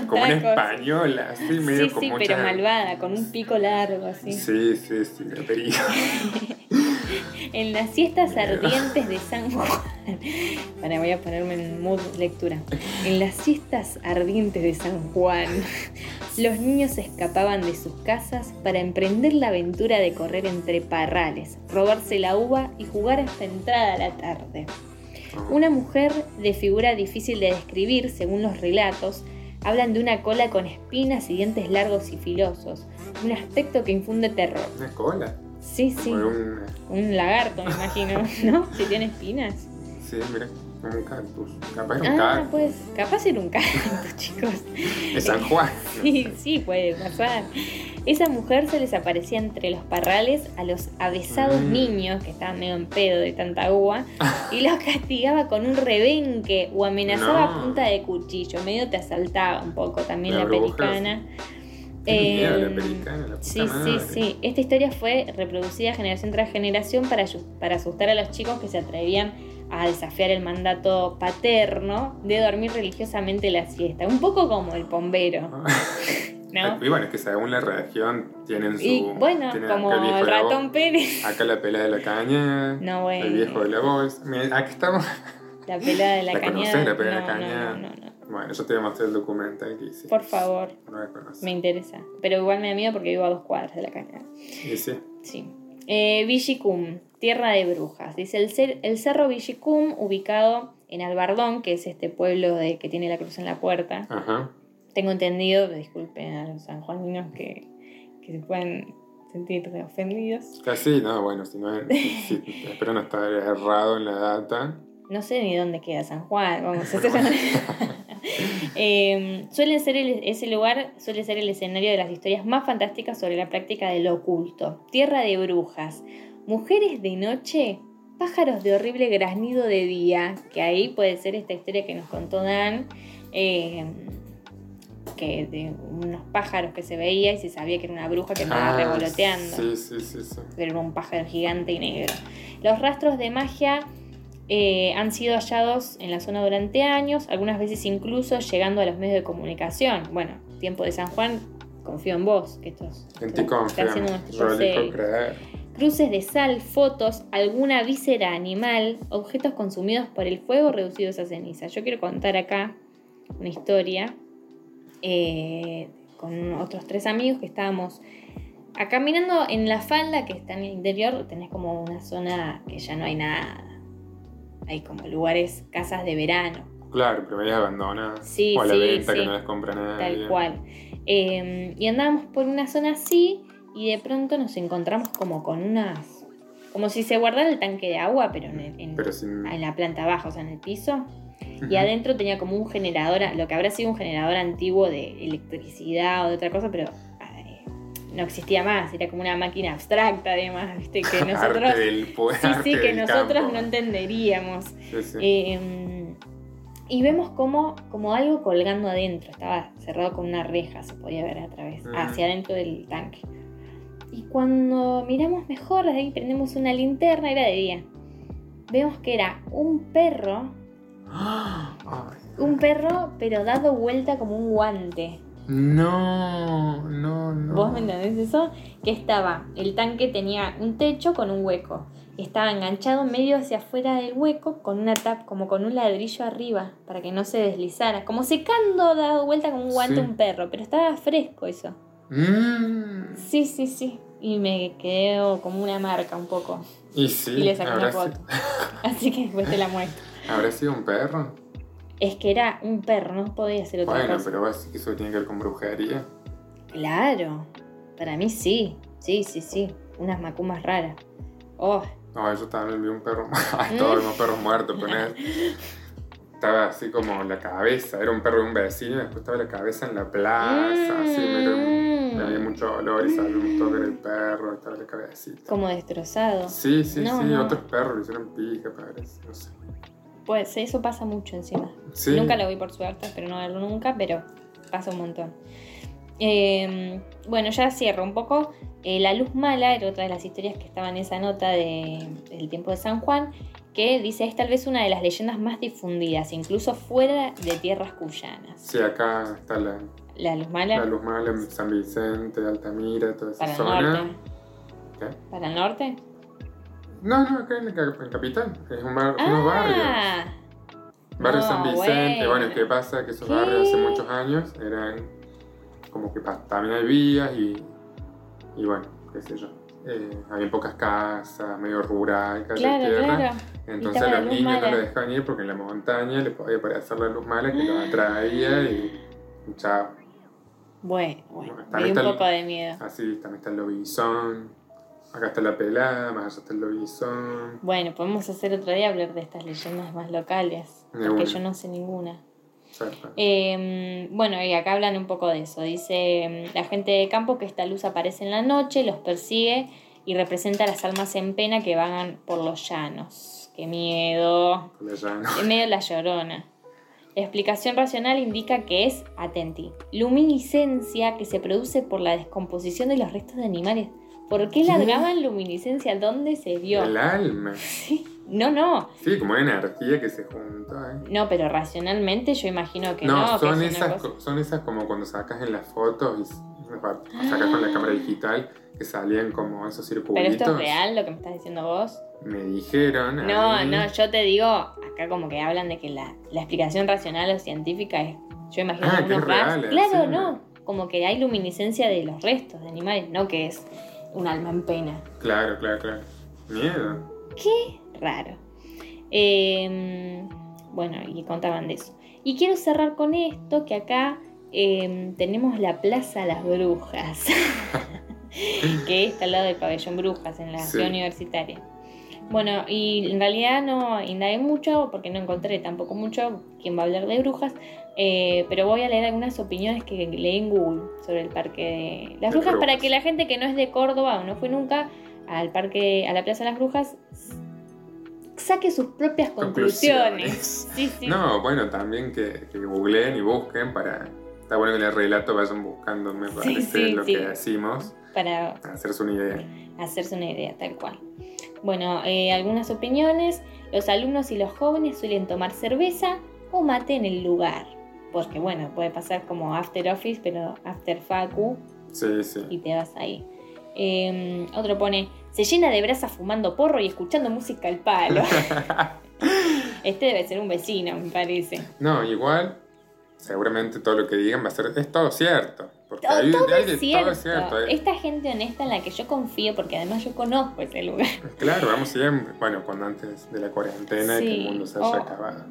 como, como una española, así, medio Sí, sí, mucha- pero malvada, con un pico largo así. Sí, sí, sí, la pericana. <laughs> En las siestas ardientes de San Juan. Para, voy a ponerme en mood lectura. En las siestas ardientes de San Juan Los niños escapaban de sus casas para emprender la aventura de correr entre parrales, robarse la uva y jugar hasta entrada la tarde. Una mujer de figura difícil de describir, según los relatos, hablan de una cola con espinas y dientes largos y filosos, un aspecto que infunde terror. ¿Una cola? Sí, sí. Un- Un lagarto, me imagino, ¿no? <laughs> Si tiene espinas. Sí, mira, como un cactus. Capaz era un Ah, cactus. pues, capaz era un cactus, <laughs> chicos. De San Juan. <laughs> Sí, sí, puede pasar. Esa mujer se les aparecía entre los parrales a los avesados Mm. niños, que estaban medio en pedo de tanta uva, <laughs> y los castigaba con un rebenque o amenazaba a punta de cuchillo. Medio te asaltaba un poco también La la, bruja, pelicana. La pelicana, la Sí, madre. sí, sí. Esta historia fue reproducida generación tras generación para, para asustar a los chicos que se atrevían a desafiar el mandato paterno de dormir religiosamente la siesta. Un poco como el bombero, <laughs> ¿no? Y bueno, es que según la región tienen su. Y bueno, tienen como el de la ratón bol- Pérez, Acá la pelea de la caña. No, bueno. El viejo de la bolsa. Mira, Aquí estamos. la pelada de la, ¿La conocés, la pelada de la no, cañada? no, no, no, no. Bueno, yo te voy a mostrar el documental que hice. Por favor, No la conoces. me interesa. Pero igual me da miedo porque vivo a dos cuadras de la cañada. Y sí. Sí. Eh, Villicum, tierra de brujas. Dice el, cer- el cerro Villicum, ubicado en Albardón, que es este pueblo de, que tiene la cruz en la puerta. Ajá. Tengo entendido, disculpen a los sanjuaninos que, que se pueden sentir ofendidos. Casi, no, bueno, si no. <laughs> Si, espero no estar errado en la data. No sé ni dónde queda San Juan, vamos a <laughs> hacer <laughs> Eh, suelen ser el- ese lugar suele ser el escenario de las historias más fantásticas sobre la práctica de lo oculto. Tierra de brujas, mujeres de noche, pájaros de horrible graznido de día, que ahí puede ser esta historia que nos contó Dan, eh, que de unos pájaros que se veía y se sabía que era una bruja que andaba Ah, revoloteando Sí, sí, sí, sí. pero era un pájaro gigante y negro. Los rastros de magia eh, han sido hallados en la zona durante años, algunas veces incluso llegando a los medios de comunicación. Bueno, tiempo de San Juan, confío en vos, que esto es- En ti confío. Yo creer. Cruces de sal, fotos, alguna víscera animal, objetos consumidos por el fuego reducidos a ceniza. Yo quiero contar acá una historia eh, con otros tres amigos que estábamos acá caminando en la falda que está en el interior. Tenés como una zona que ya no hay nada. Hay como lugares, casas de verano. Claro, pero medio abandonada. Sí, o a la sí, venta sí. que no les compra nadie. Tal cual. Eh, y andábamos por una zona así y de pronto nos encontramos como con unas... Como si se guardara el tanque de agua, pero en, el- en- Pero sin. en la planta baja, o sea, en el piso. Y adentro tenía como un generador, lo que habrá sido un generador antiguo de electricidad o de otra cosa, pero eh, no existía más. Era como una máquina abstracta, además, ¿viste? Que <laughs> nosotros... Arte del. Sí, sí, que nosotros no entenderíamos. Sí, sí. Eh, y vemos como, como algo colgando adentro, estaba cerrado con una reja, se podía ver a través, hacia adentro del tanque. Y cuando miramos mejor, desde ahí prendemos una linterna, era de día. Vemos que era un perro, <gasps> un perro, pero dado vuelta como un guante. No, no, no. ¿Vos me entendés eso? Que estaba, el tanque tenía un techo con un hueco. Estaba enganchado medio hacia afuera del hueco con una tap, como con un ladrillo arriba, para que no se deslizara. Como secando, dado vuelta como un guante Sí. un perro, pero estaba fresco eso. Mm. Sí, sí, sí. Y me quedó como una marca un poco. Y sí, y le saqué una foto. <laughs> Así que después te la muestro. habrá sido un perro. Es que era un perro, no podía ser otra Bueno, cosa. pero decís que eso tiene que ver con brujería. Claro. Para mí sí. Sí, sí, sí. Unas macumas raras. Oh, No, yo también vi un perro. <laughs> Ay, todos vimos perros muertos, pero. Estaba así como la cabeza, era un perro de un vecino y después estaba la cabeza en la plaza, así, me había mucho olor y sabíamos todo que era el perro, estaba la cabecita. como destrozado. Sí, sí, No, sí, no. otros perros le hicieron pica, parece, no sé. Pues eso pasa mucho encima. Sí. Nunca lo vi por suerte, espero no verlo nunca, pero pasa un montón. Eh, bueno, ya cierro un poco. Eh, la luz mala era otra de las historias que estaba en esa nota de, del tiempo de San Juan, que dice es tal vez una de las leyendas más difundidas, incluso fuera de tierras cuyanas. Sí, acá está la, La luz mala la Luz Mala, San Vicente, Altamira, toda esa para el zona. norte. ¿Qué? ¿Para el norte? No, no, acá en, en Capital, es un bar, unos barrios. Ah, Barrio No, San Vicente, bueno. bueno, ¿qué pasa? Que esos ¿Qué? barrios hace muchos años eran como que también hay vías y, y bueno, qué sé yo. Eh, había pocas casas, medio rural, calle Claro, tierra. claro. Entonces los niños no mala. lo dejaban ir porque en la montaña le podía parecer la luz mala que los <gasps> atraía y, y chao. Bueno, bueno, Bueno, me dio está un el- poco de miedo. Así también está el lobizón. Acá está la pelada, más allá está el lobizón. Bueno, podemos hacer otro día hablar de estas leyendas más locales, De porque una. yo no sé ninguna. Eh, bueno, y acá hablan un poco de eso. Dice mm, la gente de campo que esta luz aparece en la noche, los persigue y representa a las almas en pena que vagan por los llanos. ¡Qué miedo! La llana. En medio de la llorona. La explicación racional indica que es, atenti, luminiscencia que se produce por la descomposición de los restos de animales. ¿Por qué ¿Qué? largaban luminiscencia? ¿Dónde se vio? El alma. <laughs> Sí. No, no. Sí, como energía que se juntó. ¿eh? No, pero racionalmente yo imagino que no. No, son, es esas, cosa- co- son esas como cuando sacas en las fotos y sacas con la cámara digital que salían como esos Pero circulitos. esto es real lo que me estás diciendo vos. Me dijeron. No, no, yo te digo, acá como que hablan de que la, la explicación racional o científica es, yo imagino Ah, que unos es real, gas- Claro, sí. no, como que hay luminiscencia de los restos de animales, no que es un alma en pena. Claro, claro, claro. Miedo. Qué raro. Eh, bueno, y contaban de eso. Y quiero cerrar con esto, que acá eh, tenemos la Plaza Las Brujas, <laughs> que está al lado del pabellón Brujas en la Sí. ciudad universitaria. Bueno, y en realidad no indagué mucho porque no encontré tampoco mucho quien va a hablar de brujas, eh, pero voy a leer algunas opiniones que leí en Google sobre el parque de las brujas para que la gente que no es de Córdoba o no fue nunca al parque, a la Plaza de las Brujas, saque sus propias conclusiones. Conclusiones. Sí, sí. No, bueno, también que, que googleen y busquen para. Está bueno que en el relato vayan buscando, me parece, sí, lo sí. que decimos, para hacerse una idea. hacerse una idea, tal cual. Bueno, eh, algunas opiniones. Los alumnos y los jóvenes suelen tomar cerveza o mate en el lugar. Porque bueno, puede pasar como after office, pero after facu Sí, sí. y te vas ahí. Eh, otro pone, se llena de brasa fumando porro y escuchando música al palo. <laughs> este debe ser un vecino, me parece. No, igual, seguramente todo lo que digan va a ser. Es todo cierto. Porque Todo, hay, todo hay de es cierto. todo es cierto. Esta gente honesta en la que yo confío, porque además yo conozco ese lugar. <laughs> Claro, vamos siempre. Bueno, cuando antes de la cuarentena y que Sí. el mundo se haya Oh. acabado.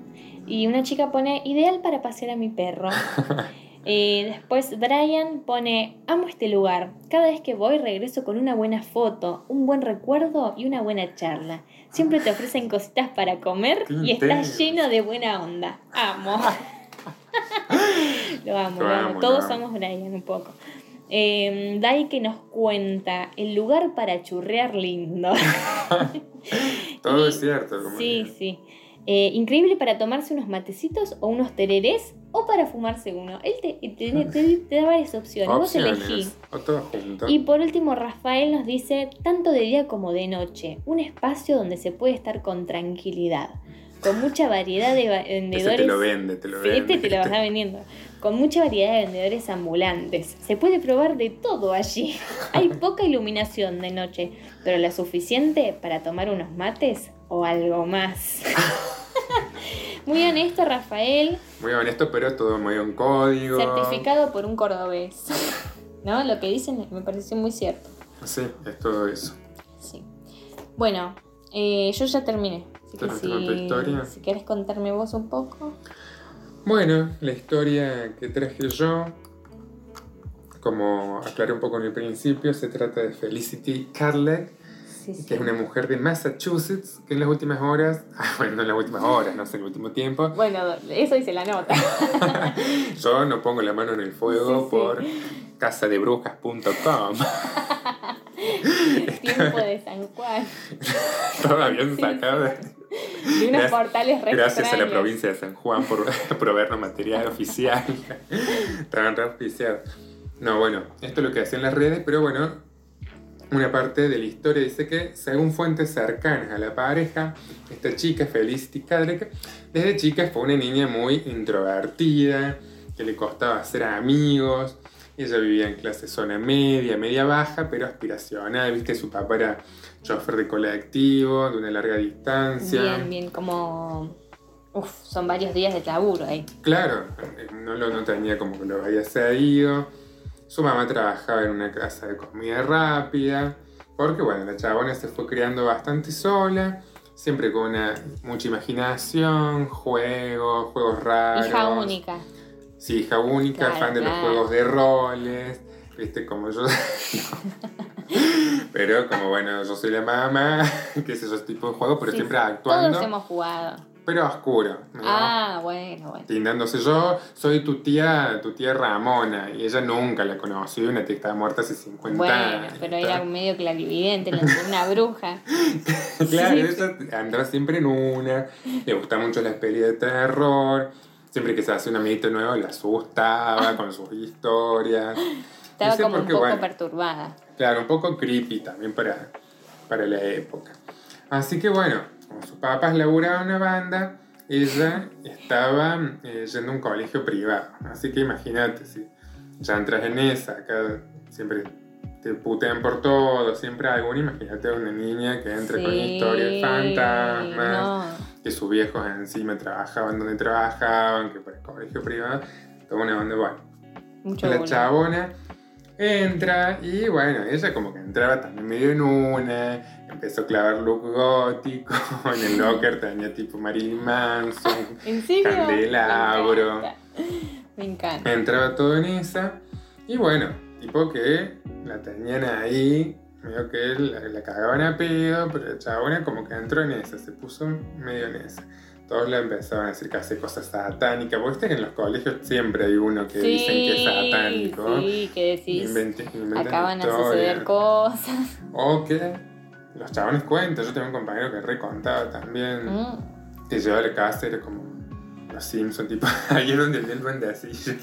Y una chica pone, ideal para pasear a mi perro. <laughs> Eh, después Brian pone, amo este lugar. Cada vez que voy regreso con una buena foto, un buen recuerdo y una buena charla. Siempre te ofrecen <laughs> cositas para comer Qué y está intenso. lleno de buena onda. Amo. Lo amo, Lo amo. Todos somos Brian un poco. Eh, Dai que nos cuenta el lugar para churrear lindo. <laughs> Todo Y- es cierto. Como Sí, sí. Eh, increíble para tomarse unos matecitos o unos tererés o para fumarse uno. Él te, te- te- <laughs> te da varias opciones. Vos. Opciones. Todo junto. Y por último, Rafael nos dice, tanto de día como de noche, un espacio donde se puede estar con tranquilidad, con mucha variedad de vendedores. te lo vende, te lo Sí, vende. este te lo está <laughs> vendiendo. Con mucha variedad de vendedores ambulantes. Se puede probar de todo allí. <laughs> Hay poca iluminación de noche, pero la suficiente para tomar unos mates o algo más. <laughs> Muy honesto, Rafael. Muy honesto, pero todo muy en código. Certificado por un cordobés. ¿No? Lo que dicen me pareció muy cierto. Sí, es todo eso. Sí. Bueno, eh, yo ya terminé. Así que ¿Terminaste con tu historia? si, querés contarme vos un poco. Bueno, la historia que traje yo, como aclaré un poco en el principio, se trata de Felicity Sí, sí. que es una mujer de Massachusetts que en las últimas horas, <laughs> ah, bueno, no en las últimas horas, no sé, en el último tiempo, Bueno, eso dice la nota. <laughs> yo no pongo la mano en el fuego Sí, por casadebrujas.com. <laughs> Tiempo de San Juan. Bien Sí, sacado. De unos Gracias- portales re Gracias a la extraños. provincia de San Juan por <laughs> proveernos material oficial. <laughs> Estaban re auspiciados. No, bueno, esto es lo que hacían las redes, pero bueno, una parte de la historia dice que, según fuentes cercanas a la pareja, esta chica, Felicity Cadrick, desde chica fue una niña muy introvertida, que le costaba hacer amigos. Ella vivía en clase zona media, media baja, pero aspiracional. Viste, su papá era chofer de colectivo, de una larga distancia. Bien, bien, como. Uf, son varios días de laburo ahí. Claro, no lo no tenía como que lo había seguido. Su mamá trabajaba en una casa de comida rápida, porque bueno, la chabona se fue criando bastante sola, siempre con una mucha imaginación, juegos, juegos raros. Hija única. Sí, hija única, Claro, fan de los juegos de roles, viste, como yo. <laughs> pero como bueno, yo soy la mamá, <laughs> que es esos tipos de juegos, pero Sí, siempre sí. actuando, Todos hemos jugado. pero oscuro. ¿no? Ah, bueno, bueno. Tindándose yo, soy tu tía, tu tía Ramona, y ella nunca la conoció, una tía que estaba muerta hace 50 Bueno, años. pero era medio clarividente, la- una bruja. <laughs> Claro, Sí. ella anda siempre en una, le gusta mucho las pelis de terror, siempre que se hace un amiguito nuevo la asustaba <laughs> con sus historias. Estaba No sé como un poco bueno. perturbada. Claro, un poco creepy también para, para la época. Así que bueno, como sus papás laburaban una banda, ella estaba eh, yendo a un colegio privado. Así que imagínate, si ya entras en esa, acá siempre te putean por todo, siempre hay alguna, imagínate a una niña que entra con Sí, historias de fantasmas, No. que sus viejos encima trabajaban donde trabajaban, que por el colegio privado, toda una onda, bueno. Mucho La bullying. chabona entra y bueno, ella como que entraba también medio en una, empezó a clavar look gótico, <laughs> en el locker tenía tipo Marilyn Manson, <laughs> ¿En serio? Candelabro. Me encanta. Me encanta. entraba todo en esa y bueno, tipo que la tenían ahí, medio que la, la cagaban a pedo, pero la chabona como que entró en esa, se puso medio en esa. Todos le empezaban a decir que hace cosas satánicas. Porque viste que en los colegios siempre hay uno que dicen que es satánico. Sí, que decís. Inventen- inventan Acaban a historias. suceder cosas. O que los chabones cuentan. Yo tengo un compañero que recontaba también. Mm. Que llevaba a la casa, era como los Simpsons, tipo, <laughs> ahí es donde vi el duendecillo.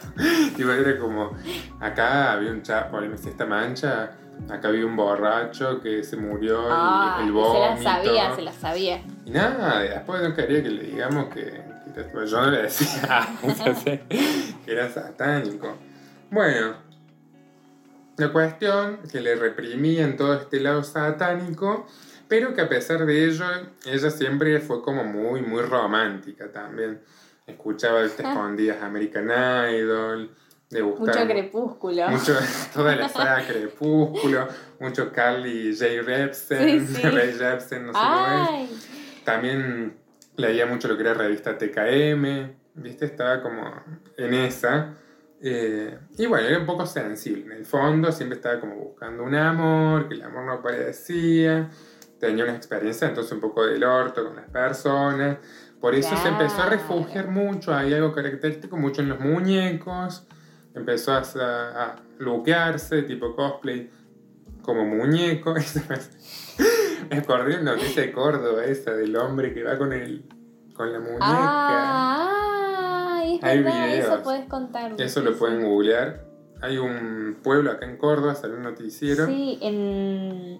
tipo, era como, acá había un chapo, me decía, esta mancha, acá había un borracho que se murió Ah, y el se vómito. la sabía, se la sabía. Y nada, después no quería que le digamos que, que yo no le decía <laughs> que era satánico. Bueno, la cuestión que le reprimían todo este lado satánico, pero que a pesar de ello, ella siempre fue como muy, muy romántica también. Escuchaba de Ah. escondidas American Idol, le gustaba Mucho crepúsculo. mucho, <laughs> <laughs> toda la saga Crepúsculo, mucho Carly J. Repsen, Sí, <laughs> sí. Ray no sé cómo es. También leía mucho lo que era revista TKM, ¿viste? Estaba como en esa. Eh, y bueno, era un poco sensible. En el fondo siempre estaba como buscando un amor, que el amor no aparecía. Tenía una experiencia entonces un poco del orto con las personas. Por eso se empezó a Claro. refugiar mucho. Hay algo característico mucho en los muñecos. Empezó a, a luquearse, tipo cosplay, como muñeco. Me acordé de una noticia de Córdoba esa del hombre que va con el con la muñeca. Ah, es Hay verdad, videos. eso puedes contar. Eso lo pueden googlear. Hay un pueblo acá en Córdoba, salió un noticiero. Sí, en.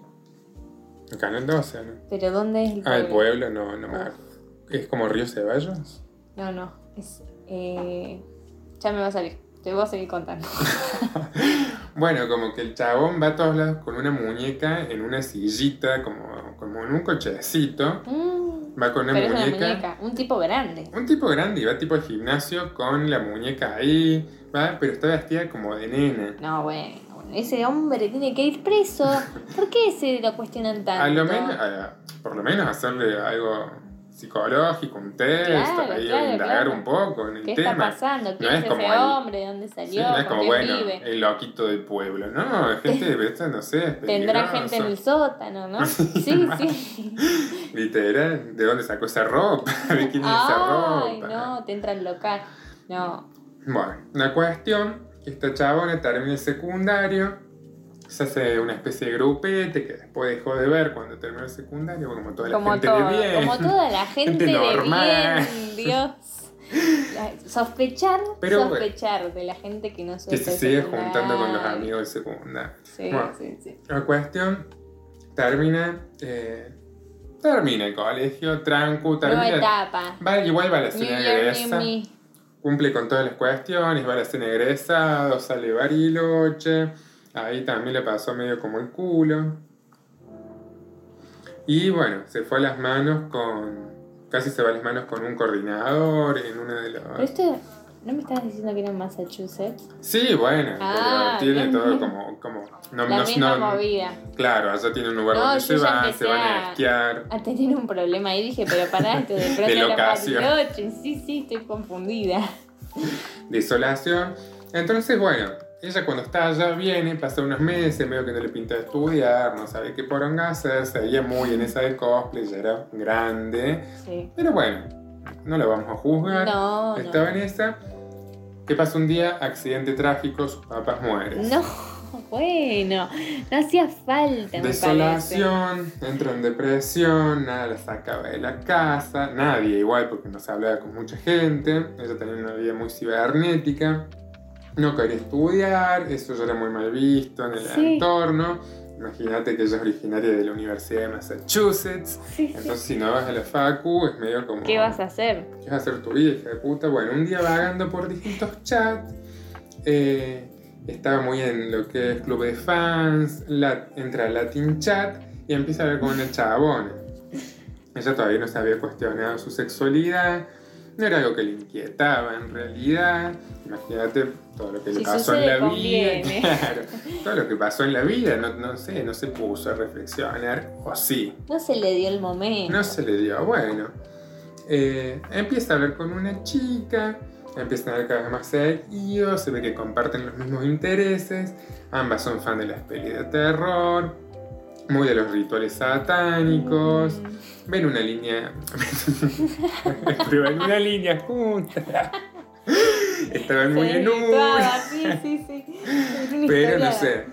En Canal 12, ¿no? ¿Pero dónde es el Ah, el pueblo? pueblo, no, no me Uf. acuerdo. ¿Es como Río Ceballos? No, no. Es, eh, Ya me va a salir. Te voy a seguir contando. <laughs> Bueno, como que el chabón va a todos lados con una muñeca en una sillita, como, como en un cochecito. Mm, Va con una es una muñeca. muñeca. Un tipo grande. Un tipo grande y va tipo al gimnasio con la muñeca ahí, va, pero está vestida como de nena. No, bueno. Ese hombre tiene que ir preso. ¿Por qué se lo cuestionan tanto? <laughs> A lo menos, por lo menos hacerle algo psicológico, un test, Claro, ahí claro, indagar claro. un poco en el ¿Qué está tema. pasando? ¿Quién No es, es como ese el- hombre? ¿De dónde Sí, salió? no es ¿Con como, quién bueno, vive? el loquito del pueblo, no, <laughs> gente, no sé, es Tendrá gente en el sótano, ¿no? <laughs> Sí, sí. <laughs> Literal, ¿de dónde sacó esa ropa? ¿De quién es esa Ay, ropa? no, te entra el local. No. Bueno, la cuestión, que esta chabona termina el secundario, se hace una especie de grupete que después dejó de ver cuando terminó el secundario, como toda la Como, gente todo, de bien. como toda la <laughs> gente, Gente de normal. bien, Dios. La- <laughs> Sospechar, Pero, sospechar de la gente que no que se sigue juntando con los amigos del secundario. Sí, Bueno. sí, sí. La cuestión termina, eh, termina el colegio, Nueva termina, etapa. va, igual va a la cena egresa, cumple con todas las cuestiones, va a la cena egresado, sale Bariloche, ahí también le pasó medio como el culo. Y bueno, se fue a las manos con, casi se va a las manos con un coordinador en uno de los... Pero este ¿No me estabas diciendo que era en Massachusetts? Sí, bueno, Ah, pero tiene bien, todo bien. como, como no, La no- misma no- movida. Claro, allá tiene un lugar donde se van, se van a a- esquiar. A tener un problema ahí dije, pero pará, esto de <laughs> pronto De locación. Sí, sí, estoy confundida. <laughs> Desolación. Entonces, bueno, ella cuando está allá viene, pasa unos meses, veo que no le pinta estudiar, no sabe qué poronga hacer, seguía muy en esa de cosplay, ya era grande. Sí. Pero bueno, no la vamos a juzgar. No, Estaba no. en esa. ¿Qué pasa un día? Accidente trágico, sus papás mueren. No, <laughs> bueno, no hacía falta, me parece. Desolación, entra en depresión, nada la sacaba de la casa, nadie igual porque no se hablaba con mucha gente, ella tenía una vida muy cibernética, no quería estudiar, eso ya era muy mal visto en el Sí. entorno. Imagínate que ella es originaria de la Universidad de Massachusetts, Sí, sí. entonces si no vas a la facu es medio como... ¿Qué vas a hacer? ¿Qué vas a hacer tu vida, hija de puta? Bueno, un día vagando por distintos chats, eh, estaba muy en lo que es club de fans, la- entra a Latin Chat y empieza a hablar con una chabona. Ella todavía no se había cuestionado su sexualidad, no era algo que le inquietaba en realidad. Imagínate todo lo que le pasó en la conviene. vida. Claro, todo lo que pasó en la vida, no, no sé, no se puso a reflexionar, o sí. No se le dio el momento. No se le dio. Bueno, eh, empieza a hablar con una chica, empiezan a ver cada vez más seguidos, se ve que comparten los mismos intereses, ambas son fan de las pelis de terror, muy de los rituales satánicos, Mm, ven una línea, prueban <laughs> una línea juntas, estaban muy en una. Sí, sí, sí. Pero no sé.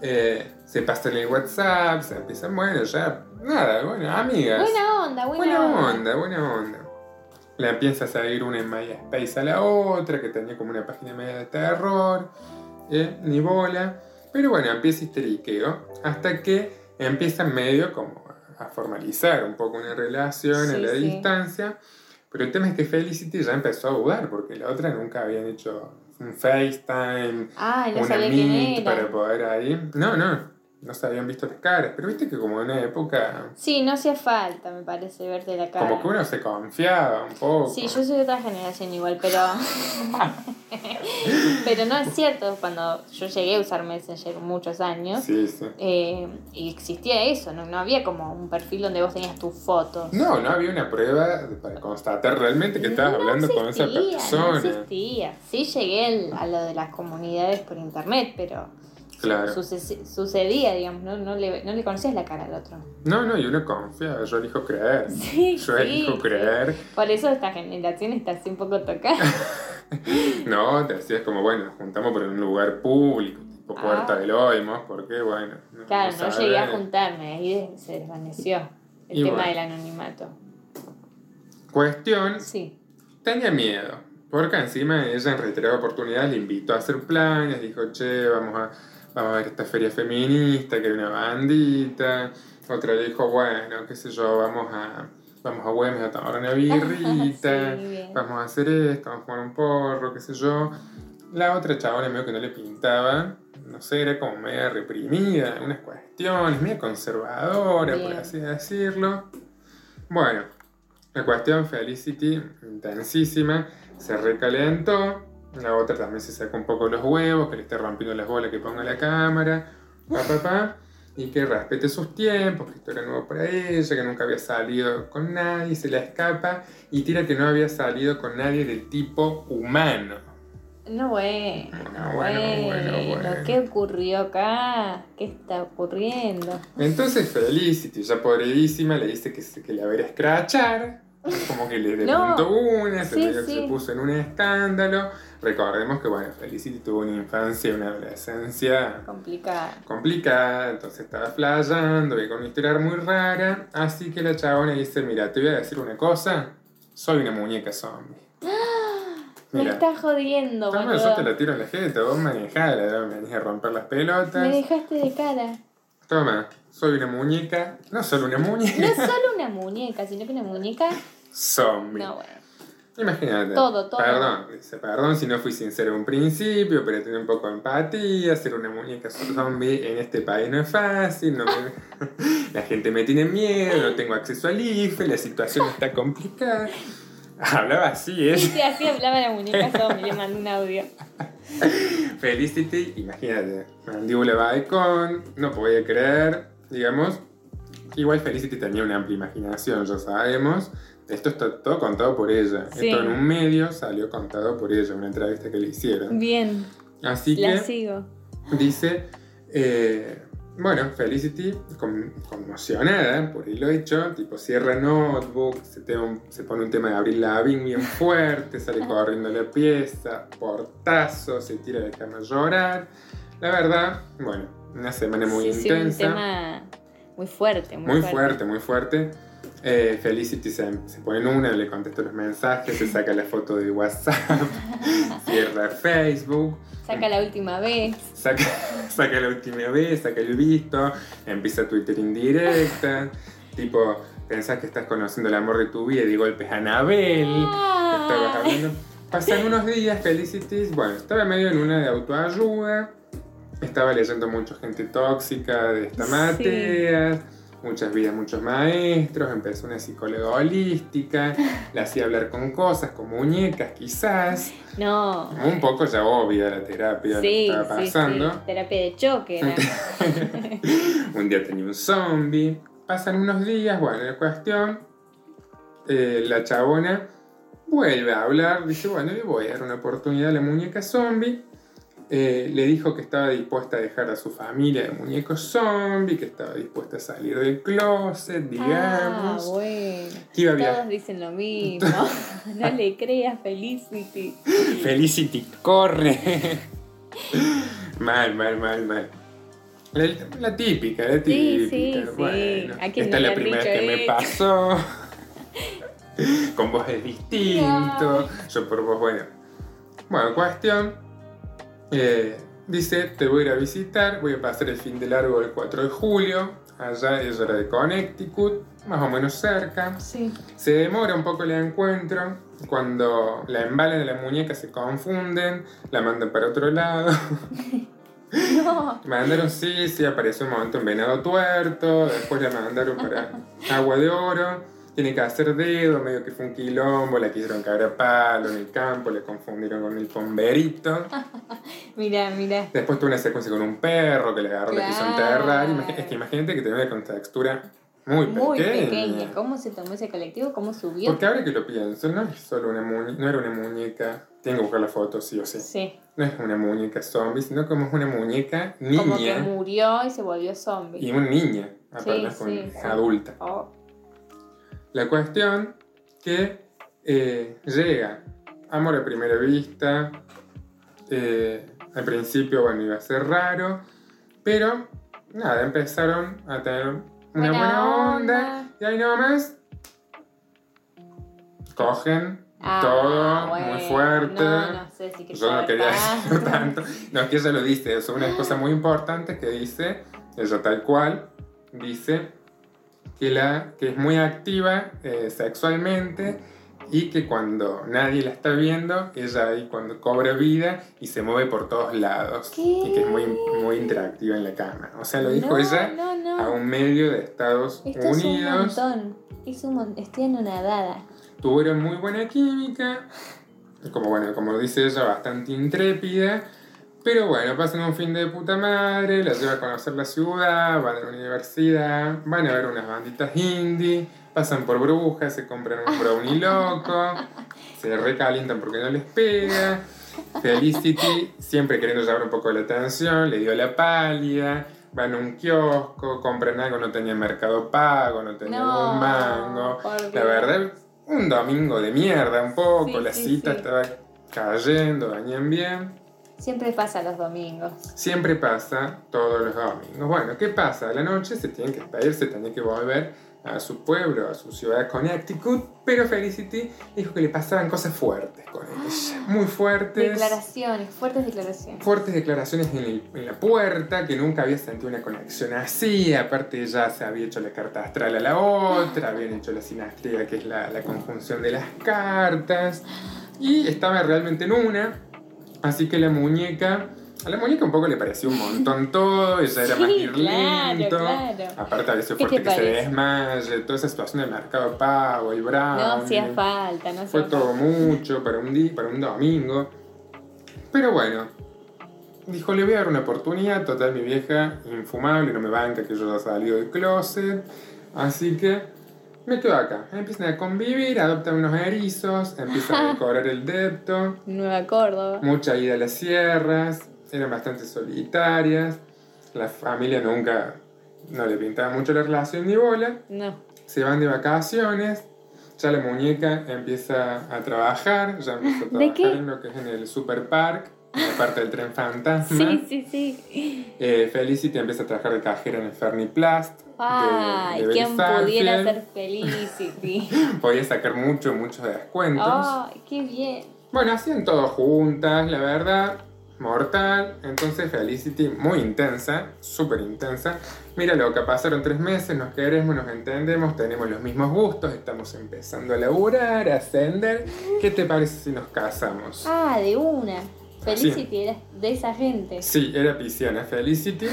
eh, se pasan el WhatsApp, se empiezan, bueno, ya, nada, bueno, amigas. Buena onda, buena, Buena onda. onda, buena onda. Le empieza a seguir una en MySpace a la otra, que tenía como una página media de terror, eh, ni bola. Pero bueno, empieza histeriqueo, hasta que empieza medio como a formalizar un poco una relación Sí, a la sí. distancia. Pero el tema es que Felicity ya empezó a dudar, porque la otra nunca habían hecho un FaceTime, Ay, no una Meet para poder ahí. No, no, no se habían visto las caras. Pero viste que como en una época Sí, no hacía falta, me parece, verte la cara. como que uno se confiaba un poco. Sí, yo soy de otra generación igual, pero. <laughs> pero no es cierto, cuando yo llegué a usar Messenger muchos años, Sí, sí. eh, y existía eso, ¿no? no había como un perfil donde vos tenías tus fotos. No, no había una prueba para constatar realmente que estabas No hablando con esa persona. No existía. Sí llegué a lo de las comunidades por internet, pero Claro. suce- sucedía, digamos, no, no, le, no le conocías la cara al otro. No, no, y uno confía, yo elijo creer. Sí, Yo sí, elijo sí. creer. Por eso esta generación está así un poco tocada. <laughs> No, te decías como, bueno, nos juntamos por un lugar público, tipo Puerta Ah. del Olmos, porque bueno. no- Claro, no llegué a juntarme, ahí se desvaneció el Y tema bueno. del anonimato. Cuestión, Sí. tenía miedo. Porque encima ella en reiteradas oportunidades le invitó a hacer planes, dijo, che, vamos a, vamos a ver esta feria feminista, que hay una bandita. Otra dijo, bueno, qué sé yo, vamos a, vamos a Güemes a tomar una <laughs> birrita, Sí, vamos a hacer esto, vamos a jugar un porro, qué sé yo. La otra chabona medio que no le pintaba, no sé, era como media reprimida en algunas cuestiones, media conservadora, por así decirlo. Bueno, la cuestión Felicity, intensísima, se recalentó. La otra también se sacó un poco los huevos, que le esté rompiendo las bolas que ponga la cámara, pa, pa, pa, y que respete sus tiempos, que esto era nuevo para ella, que nunca había salido con nadie, se la escapa y tira que no había salido con nadie del tipo humano. No, bueno, Bueno, bueno, bueno, bueno. ¿Qué ocurrió acá? ¿Qué está ocurriendo? Entonces Felicity, ya podridísima, le dice que, que la a escrachar. <laughs> Como que le No. preguntó una, se, Sí, medio que sí. se puso en un escándalo. Recordemos que bueno, Felicity tuvo una infancia y una adolescencia Complicada. complicada, entonces estaba flayando, ve con una historia muy rara. Así que la chabona dice, mira, te voy a decir una cosa, soy una muñeca zombie. <gasps> Me estás jodiendo, toma, yo te la tiro en la jeta, vos manejala, me venís a romper las pelotas. Me dejaste de cara. Toma, soy una muñeca, no solo una muñeca, No <laughs> solo una muñeca, sino que una muñeca. zombie. No, bueno. Imagínate. Todo, todo. Perdón, dice, perdón si no fui sincero en un principio, pero tener un poco de empatía, ser una muñeca zombie en este país no es fácil, no me- <laughs> la gente me tiene miedo, no tengo acceso al IFE, la situación está complicada. <laughs> Hablaba así, ¿eh? Sí, sí, así hablaba la muñeca zombie, le mandé un audio. <laughs> Felicity, imagínate, mandíbula balcón, no podía creer, digamos. Igual Felicity tenía una amplia imaginación, ya sabemos. Esto está todo contado por ella. Sí. Esto en un medio salió contado por ella, una entrevista que le hicieron. Bien, Así la que sigo. dice, eh, bueno, Felicity con- conmocionada por el hecho, tipo cierra notebook, se, se pone un tema de Abril Lavigne bien fuerte, sale <laughs> corriendo la pieza, portazo, se tira de cama a llorar. La verdad, bueno, una semana muy sí, sí, un intensa. tema muy fuerte, muy, Muy fuerte, muy fuerte. Eh, Felicity se, se pone en una, le contesta los mensajes, se saca la foto de WhatsApp, <laughs> cierra Facebook, Saca la última vez. saca, saca la última vez, saca el visto, empieza a Twitter indirecta, tipo, pensás que estás conociendo el amor de tu vida y de golpe es Anabel, estabas hablando. Pasan <laughs> unos días, Felicity, bueno, estaba medio en una de autoayuda, estaba leyendo mucho gente tóxica de esta Sí. materia, muchas vidas, muchos maestros, empezó una psicóloga holística, <laughs> la hacía hablar con cosas, con muñecas quizás, No. un poco ya obvia la terapia Sí, que estaba pasando. sí. Terapia de choque. <laughs> un día tenía un zombie. Pasan unos días, bueno, la cuestión, eh, la chabona vuelve a hablar, dice, bueno, le voy a dar una oportunidad a la muñeca zombie. Eh, le dijo que estaba dispuesta a dejar a su familia de muñecos zombie, que estaba dispuesta a salir del closet, Ah, digamos. bueno. que iba a viajar. Todos dicen lo mismo. <laughs> <laughs> no le creas, Felicity. Felicity, corre. mal, mal, mal, mal. La, la típica, la Sí, típica. sí, sí. Bueno, ¿A quién esta es la primera que me pasó. <laughs> Con vos es distinto. Yo por vos, bueno. Bueno, cuestión. Eh, dice, te voy a ir a visitar, voy a pasar el fin de largo el 4 de julio. Allá ella era de Connecticut, más o menos cerca. Sí. Se demora un poco el encuentro. Cuando la embalan a la muñeca se confunden, la mandan para otro lado. <laughs> No. Mandaron, sí, sí, apareció un momento en Venado Tuerto, después la mandaron para <laughs> Agua de Oro, tiene que hacer dedo, medio que fue un quilombo, la quisieron caer a palo en el campo, le confundieron con el pomberito. <laughs> Mira, mira. Después tuvo una secuencia con un perro que le agarró, la quiso Claro. enterrar. Es que imagínate que tenía una contextura muy, Muy pequeña. pequeña. ¿Cómo se tomó ese colectivo? ¿Cómo subió? Porque ahora que lo pienso, no es solo una muñeca, no era una muñeca, tengo que buscar la foto sí o sí. Sí. No es una muñeca zombie, sino como es una muñeca Como que niña murió y se volvió zombie. y una niña, Sí, sí, es sí. adulta. Oh, La cuestión que eh, llega, amor a primera vista, eh, al principio, bueno, iba a ser raro, pero nada, empezaron a tener una buena, Buena onda, onda. y ahí nomás cogen Ah, todo bueno. muy fuerte. No, no sé si que Yo no quería tanto. <laughs> decir tanto. No, es que ella lo dice, es una cosa muy importante que dice, ella tal cual, dice que, la, que es muy activa eh, sexualmente y que cuando nadie la está viendo, ella ahí cuando cobra vida y se mueve por todos lados. ¿Qué? Y que es muy, muy interactiva en la cama. O sea, lo dijo no, ella No, no. a un medio de Estados Esto es un Unidos. montón. Es un mon- Estoy anonadada. Tuvieron muy buena química, como bueno, como dice ella, bastante intrépida. Pero bueno, pasan un fin de puta madre, la lleva a conocer la ciudad, van a la universidad, van a ver unas banditas indie, pasan por brujas, se compran un brownie loco, <laughs> se recalientan porque no les pega. Felicity, siempre queriendo llamar un poco la atención, le dio la pálida, van a un kiosco, compran algo, no tenía mercado pago, no tenía No, un mango. La verdad, un domingo de mierda un poco, Sí, la sí, cita sí. estaba cayendo, venían bien. Siempre pasa los domingos. Siempre pasa todos los domingos. Bueno, ¿qué pasa? A la noche se tienen que despedir, se tienen que volver a su pueblo, a su ciudad Connecticut, pero Felicity dijo que le pasaban cosas fuertes con ella, muy fuertes. Declaraciones, fuertes declaraciones. Fuertes declaraciones en, el- en la puerta, que nunca había sentido una conexión así. Aparte, ya se había hecho la carta astral a la otra, habían hecho la sinastría, que es la, la conjunción de las cartas. Y estaba realmente en una. Así que la muñeca A la muñeca un poco le pareció un montón <laughs> todo, ella era más Sí, virlento. claro, claro. Aparte a veces ¿Qué fuerte te que se parece? desmaye, toda esa situación del mercado pago, el brown. No hacía falta, no Fue todo falta. mucho para un día, para un domingo. Pero bueno, dijo, le voy a dar una oportunidad. Total, mi vieja, infumable, no me banca que yo haya salido del closet. Así que me quedo acá. Empiezan a convivir, adoptan unos erizos, empiezan a <laughs> decorar el depto. Nueva Córdoba. Mucha ida a las sierras, eran bastante solitarias. La familia nunca, no le pintaba mucho la relación ni bola No. se van de vacaciones, ya la muñeca empieza a trabajar, ya empieza a ¿De trabajar qué? en lo que es en el Super Park, en la parte del tren <laughs> fantasma. Sí, sí, sí. Eh, Felicity empieza a trabajar de cajera en el Ferniplast. De- Ay, de ¿quién Belly pudiera ser Felicity? <laughs> Podía sacar mucho, muchos descuentos. Ay, qué bien. Bueno, hacían todo juntas, la verdad, mortal. Entonces Felicity, muy intensa, súper intensa. Mira loca, pasaron tres meses, nos queremos, nos entendemos, tenemos los mismos gustos, estamos empezando a laburar, a ascender. ¿Qué te parece si nos casamos? Ah, de una. Felicity era de esa gente. Sí, era pisciana Felicity.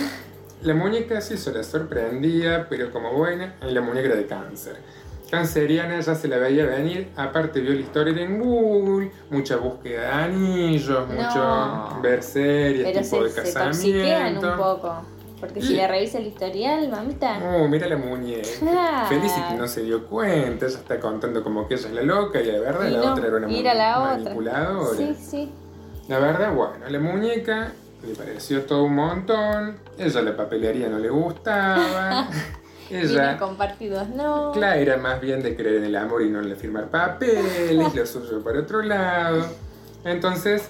La muñeca sí se la sorprendía, pero como buena, la muñeca de cáncer. Canceriana ya se la veía venir, aparte vio la historia en Google, mucha búsqueda de anillos, mucho ver series, Pero tipo de se, se toxiquean un casamiento. poco. Porque si le revisa el historial, mamita. Oh, mira la muñeca. Ah. Felicity no se dio cuenta, ella está contando como que ella es la loca y la verdad Y la no, otra era una y era la otra. manipuladora. Sí, sí. La verdad, bueno, la muñeca le pareció todo un montón. Ella la papelería no le gustaba. <laughs> Ella, compartidos, no. Clara, era más bien de creer en el amor y no en firmar papeles, <laughs> lo suyo por otro lado. Entonces,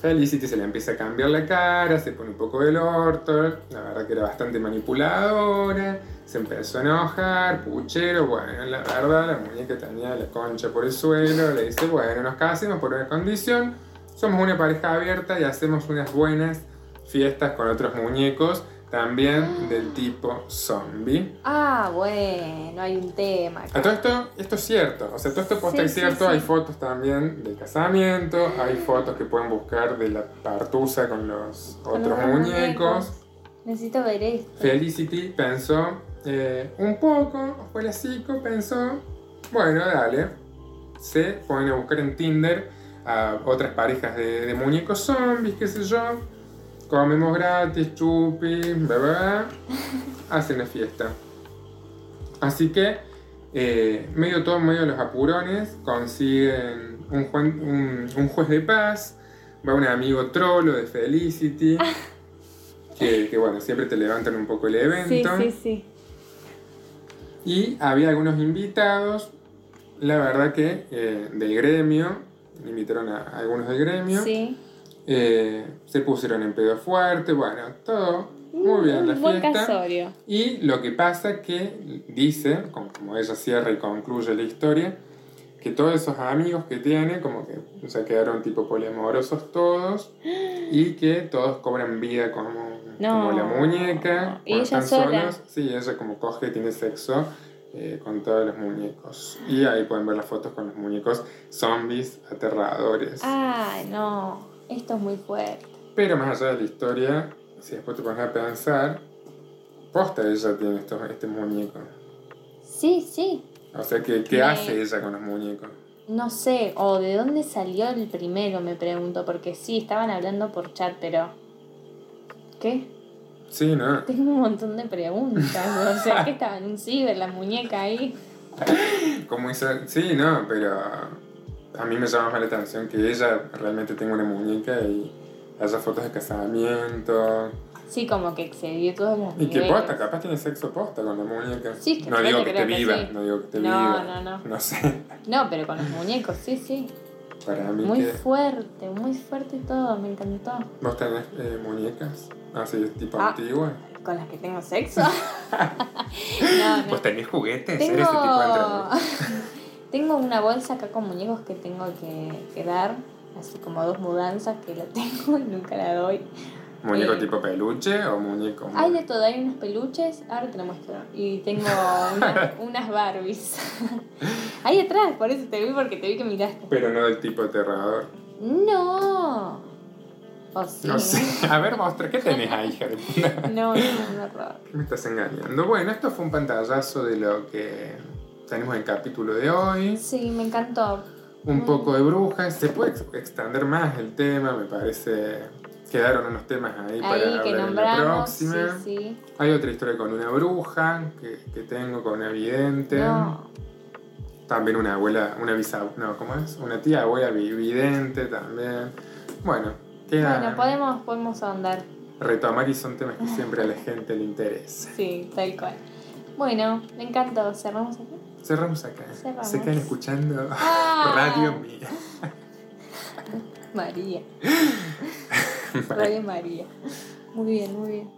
Felicity se le empieza a cambiar la cara, se pone un poco del orto. La verdad que era bastante manipuladora. Se empezó a enojar, puchero. Bueno, la verdad, la muñeca tenía la concha por el suelo. Le dice, bueno, nos casemos por una condición. Somos una pareja abierta y hacemos unas buenas fiestas con otros muñecos, también del tipo zombie. Ah, bueno, hay un tema. A todo esto, esto es cierto, o sea, todo esto posta Sí, es cierto, sí. hay fotos también del casamiento, hay fotos que pueden buscar de la partusa con los Con otros los muñecos. Necesito ver esto. Felicity pensó eh, un poco, fue la psico, pensó, bueno, dale, se ponen a buscar en Tinder a otras parejas de, de muñecos zombies, qué sé yo, comemos gratis, chupi, bla, bla, bla, <laughs> hacen una fiesta. Así que, eh, medio todo, medio los apurones, consiguen un, juen- un- un juez de paz, va un amigo trolo de Felicity, <laughs> que, que, bueno, siempre te levantan un poco el evento. Sí, sí, sí. Y había algunos invitados, la verdad que eh, del gremio, invitaron a, a algunos del gremio, Sí. eh, se pusieron en pedo fuerte, bueno, todo muy bien la buen fiesta. casorio. Y lo que pasa que dice, como, como ella cierra y concluye la historia, que todos esos amigos que tiene, como que se quedaron tipo poliamorosos todos, y que todos cobran vida como, No. como la muñeca. ¿Y cuando ella sola? solos. Sí, ella como coge y tiene sexo eh, con todos los muñecos. Y ahí pueden ver las fotos con los muñecos zombies aterradores. Ay, no. Esto es muy fuerte. Pero más allá de la historia, si después te pones a pensar, posta ella tiene estos, este muñeco. Sí, sí. O sea, ¿qué, qué Me- hace ella con los muñecos? No sé, o de dónde salió el primero, me pregunto, porque sí, estaban hablando por chat, pero... ¿Qué? Sí, ¿no? Tengo un montón de preguntas. O sea, que estaba en un ciber la muñeca ahí. Como hizo... Sí, no, pero a mí me llama más la atención que ella realmente tenga una muñeca y haya fotos de casamiento. Sí, como que excedió todos los Y que niveles. posta, capaz tiene sexo posta con la muñeca. Sí, que no digo te que te creo que viva, sí. no digo que te No, viva. no, no. No sé, No, pero con los muñecos, sí, sí. Para mí Muy que... fuerte, muy fuerte todo, me encantó. ¿Vos tenés eh, muñecas? Así, tipo Ah. antigua. ¿Con las que tengo sexo? <laughs> no, no. ¿Vos tenés juguetes? Tengo... ¿Eres tipo de <laughs> tengo una bolsa acá con muñecos que tengo que, que dar, así como dos mudanzas que la <laughs> tengo y nunca la doy. ¿Muñeco Eh. tipo peluche o muñeco? Hay de todo, hay unos peluches, ahora te lo muestro. Y tengo unas, <laughs> unas Barbies. <laughs> Ahí atrás, por eso te vi, porque te vi que miraste. Pero no del tipo aterrador. No. ¿O sí? No sé. A ver, mostra, ¿qué tenés ahí? <laughs> No, no, no, no. Me estás engañando. Bueno, esto fue un pantallazo de lo que tenemos en el capítulo de hoy. Sí, me encantó. Un Mm. poco de brujas. Se puede ex- extender más el tema, me parece. Quedaron unos temas ahí, para Ahí que la nombramos, sí, próxima. sí. Hay otra historia con una bruja que, que tengo, con una vidente. No, También una abuela, una bisabuela, no, ¿cómo es? Una tía abuela vi- vidente también. Bueno, queda bueno, podemos, podemos ahondar. retomar y son temas que siempre a la gente le interesa. Sí, tal cual. Bueno, me encantó. Cerramos aquí. Cerramos acá. Cerramos. Se quedan escuchando Ah. <laughs> Radio Mía. María. <laughs> <laughs> Radio María. Muy bien, muy bien.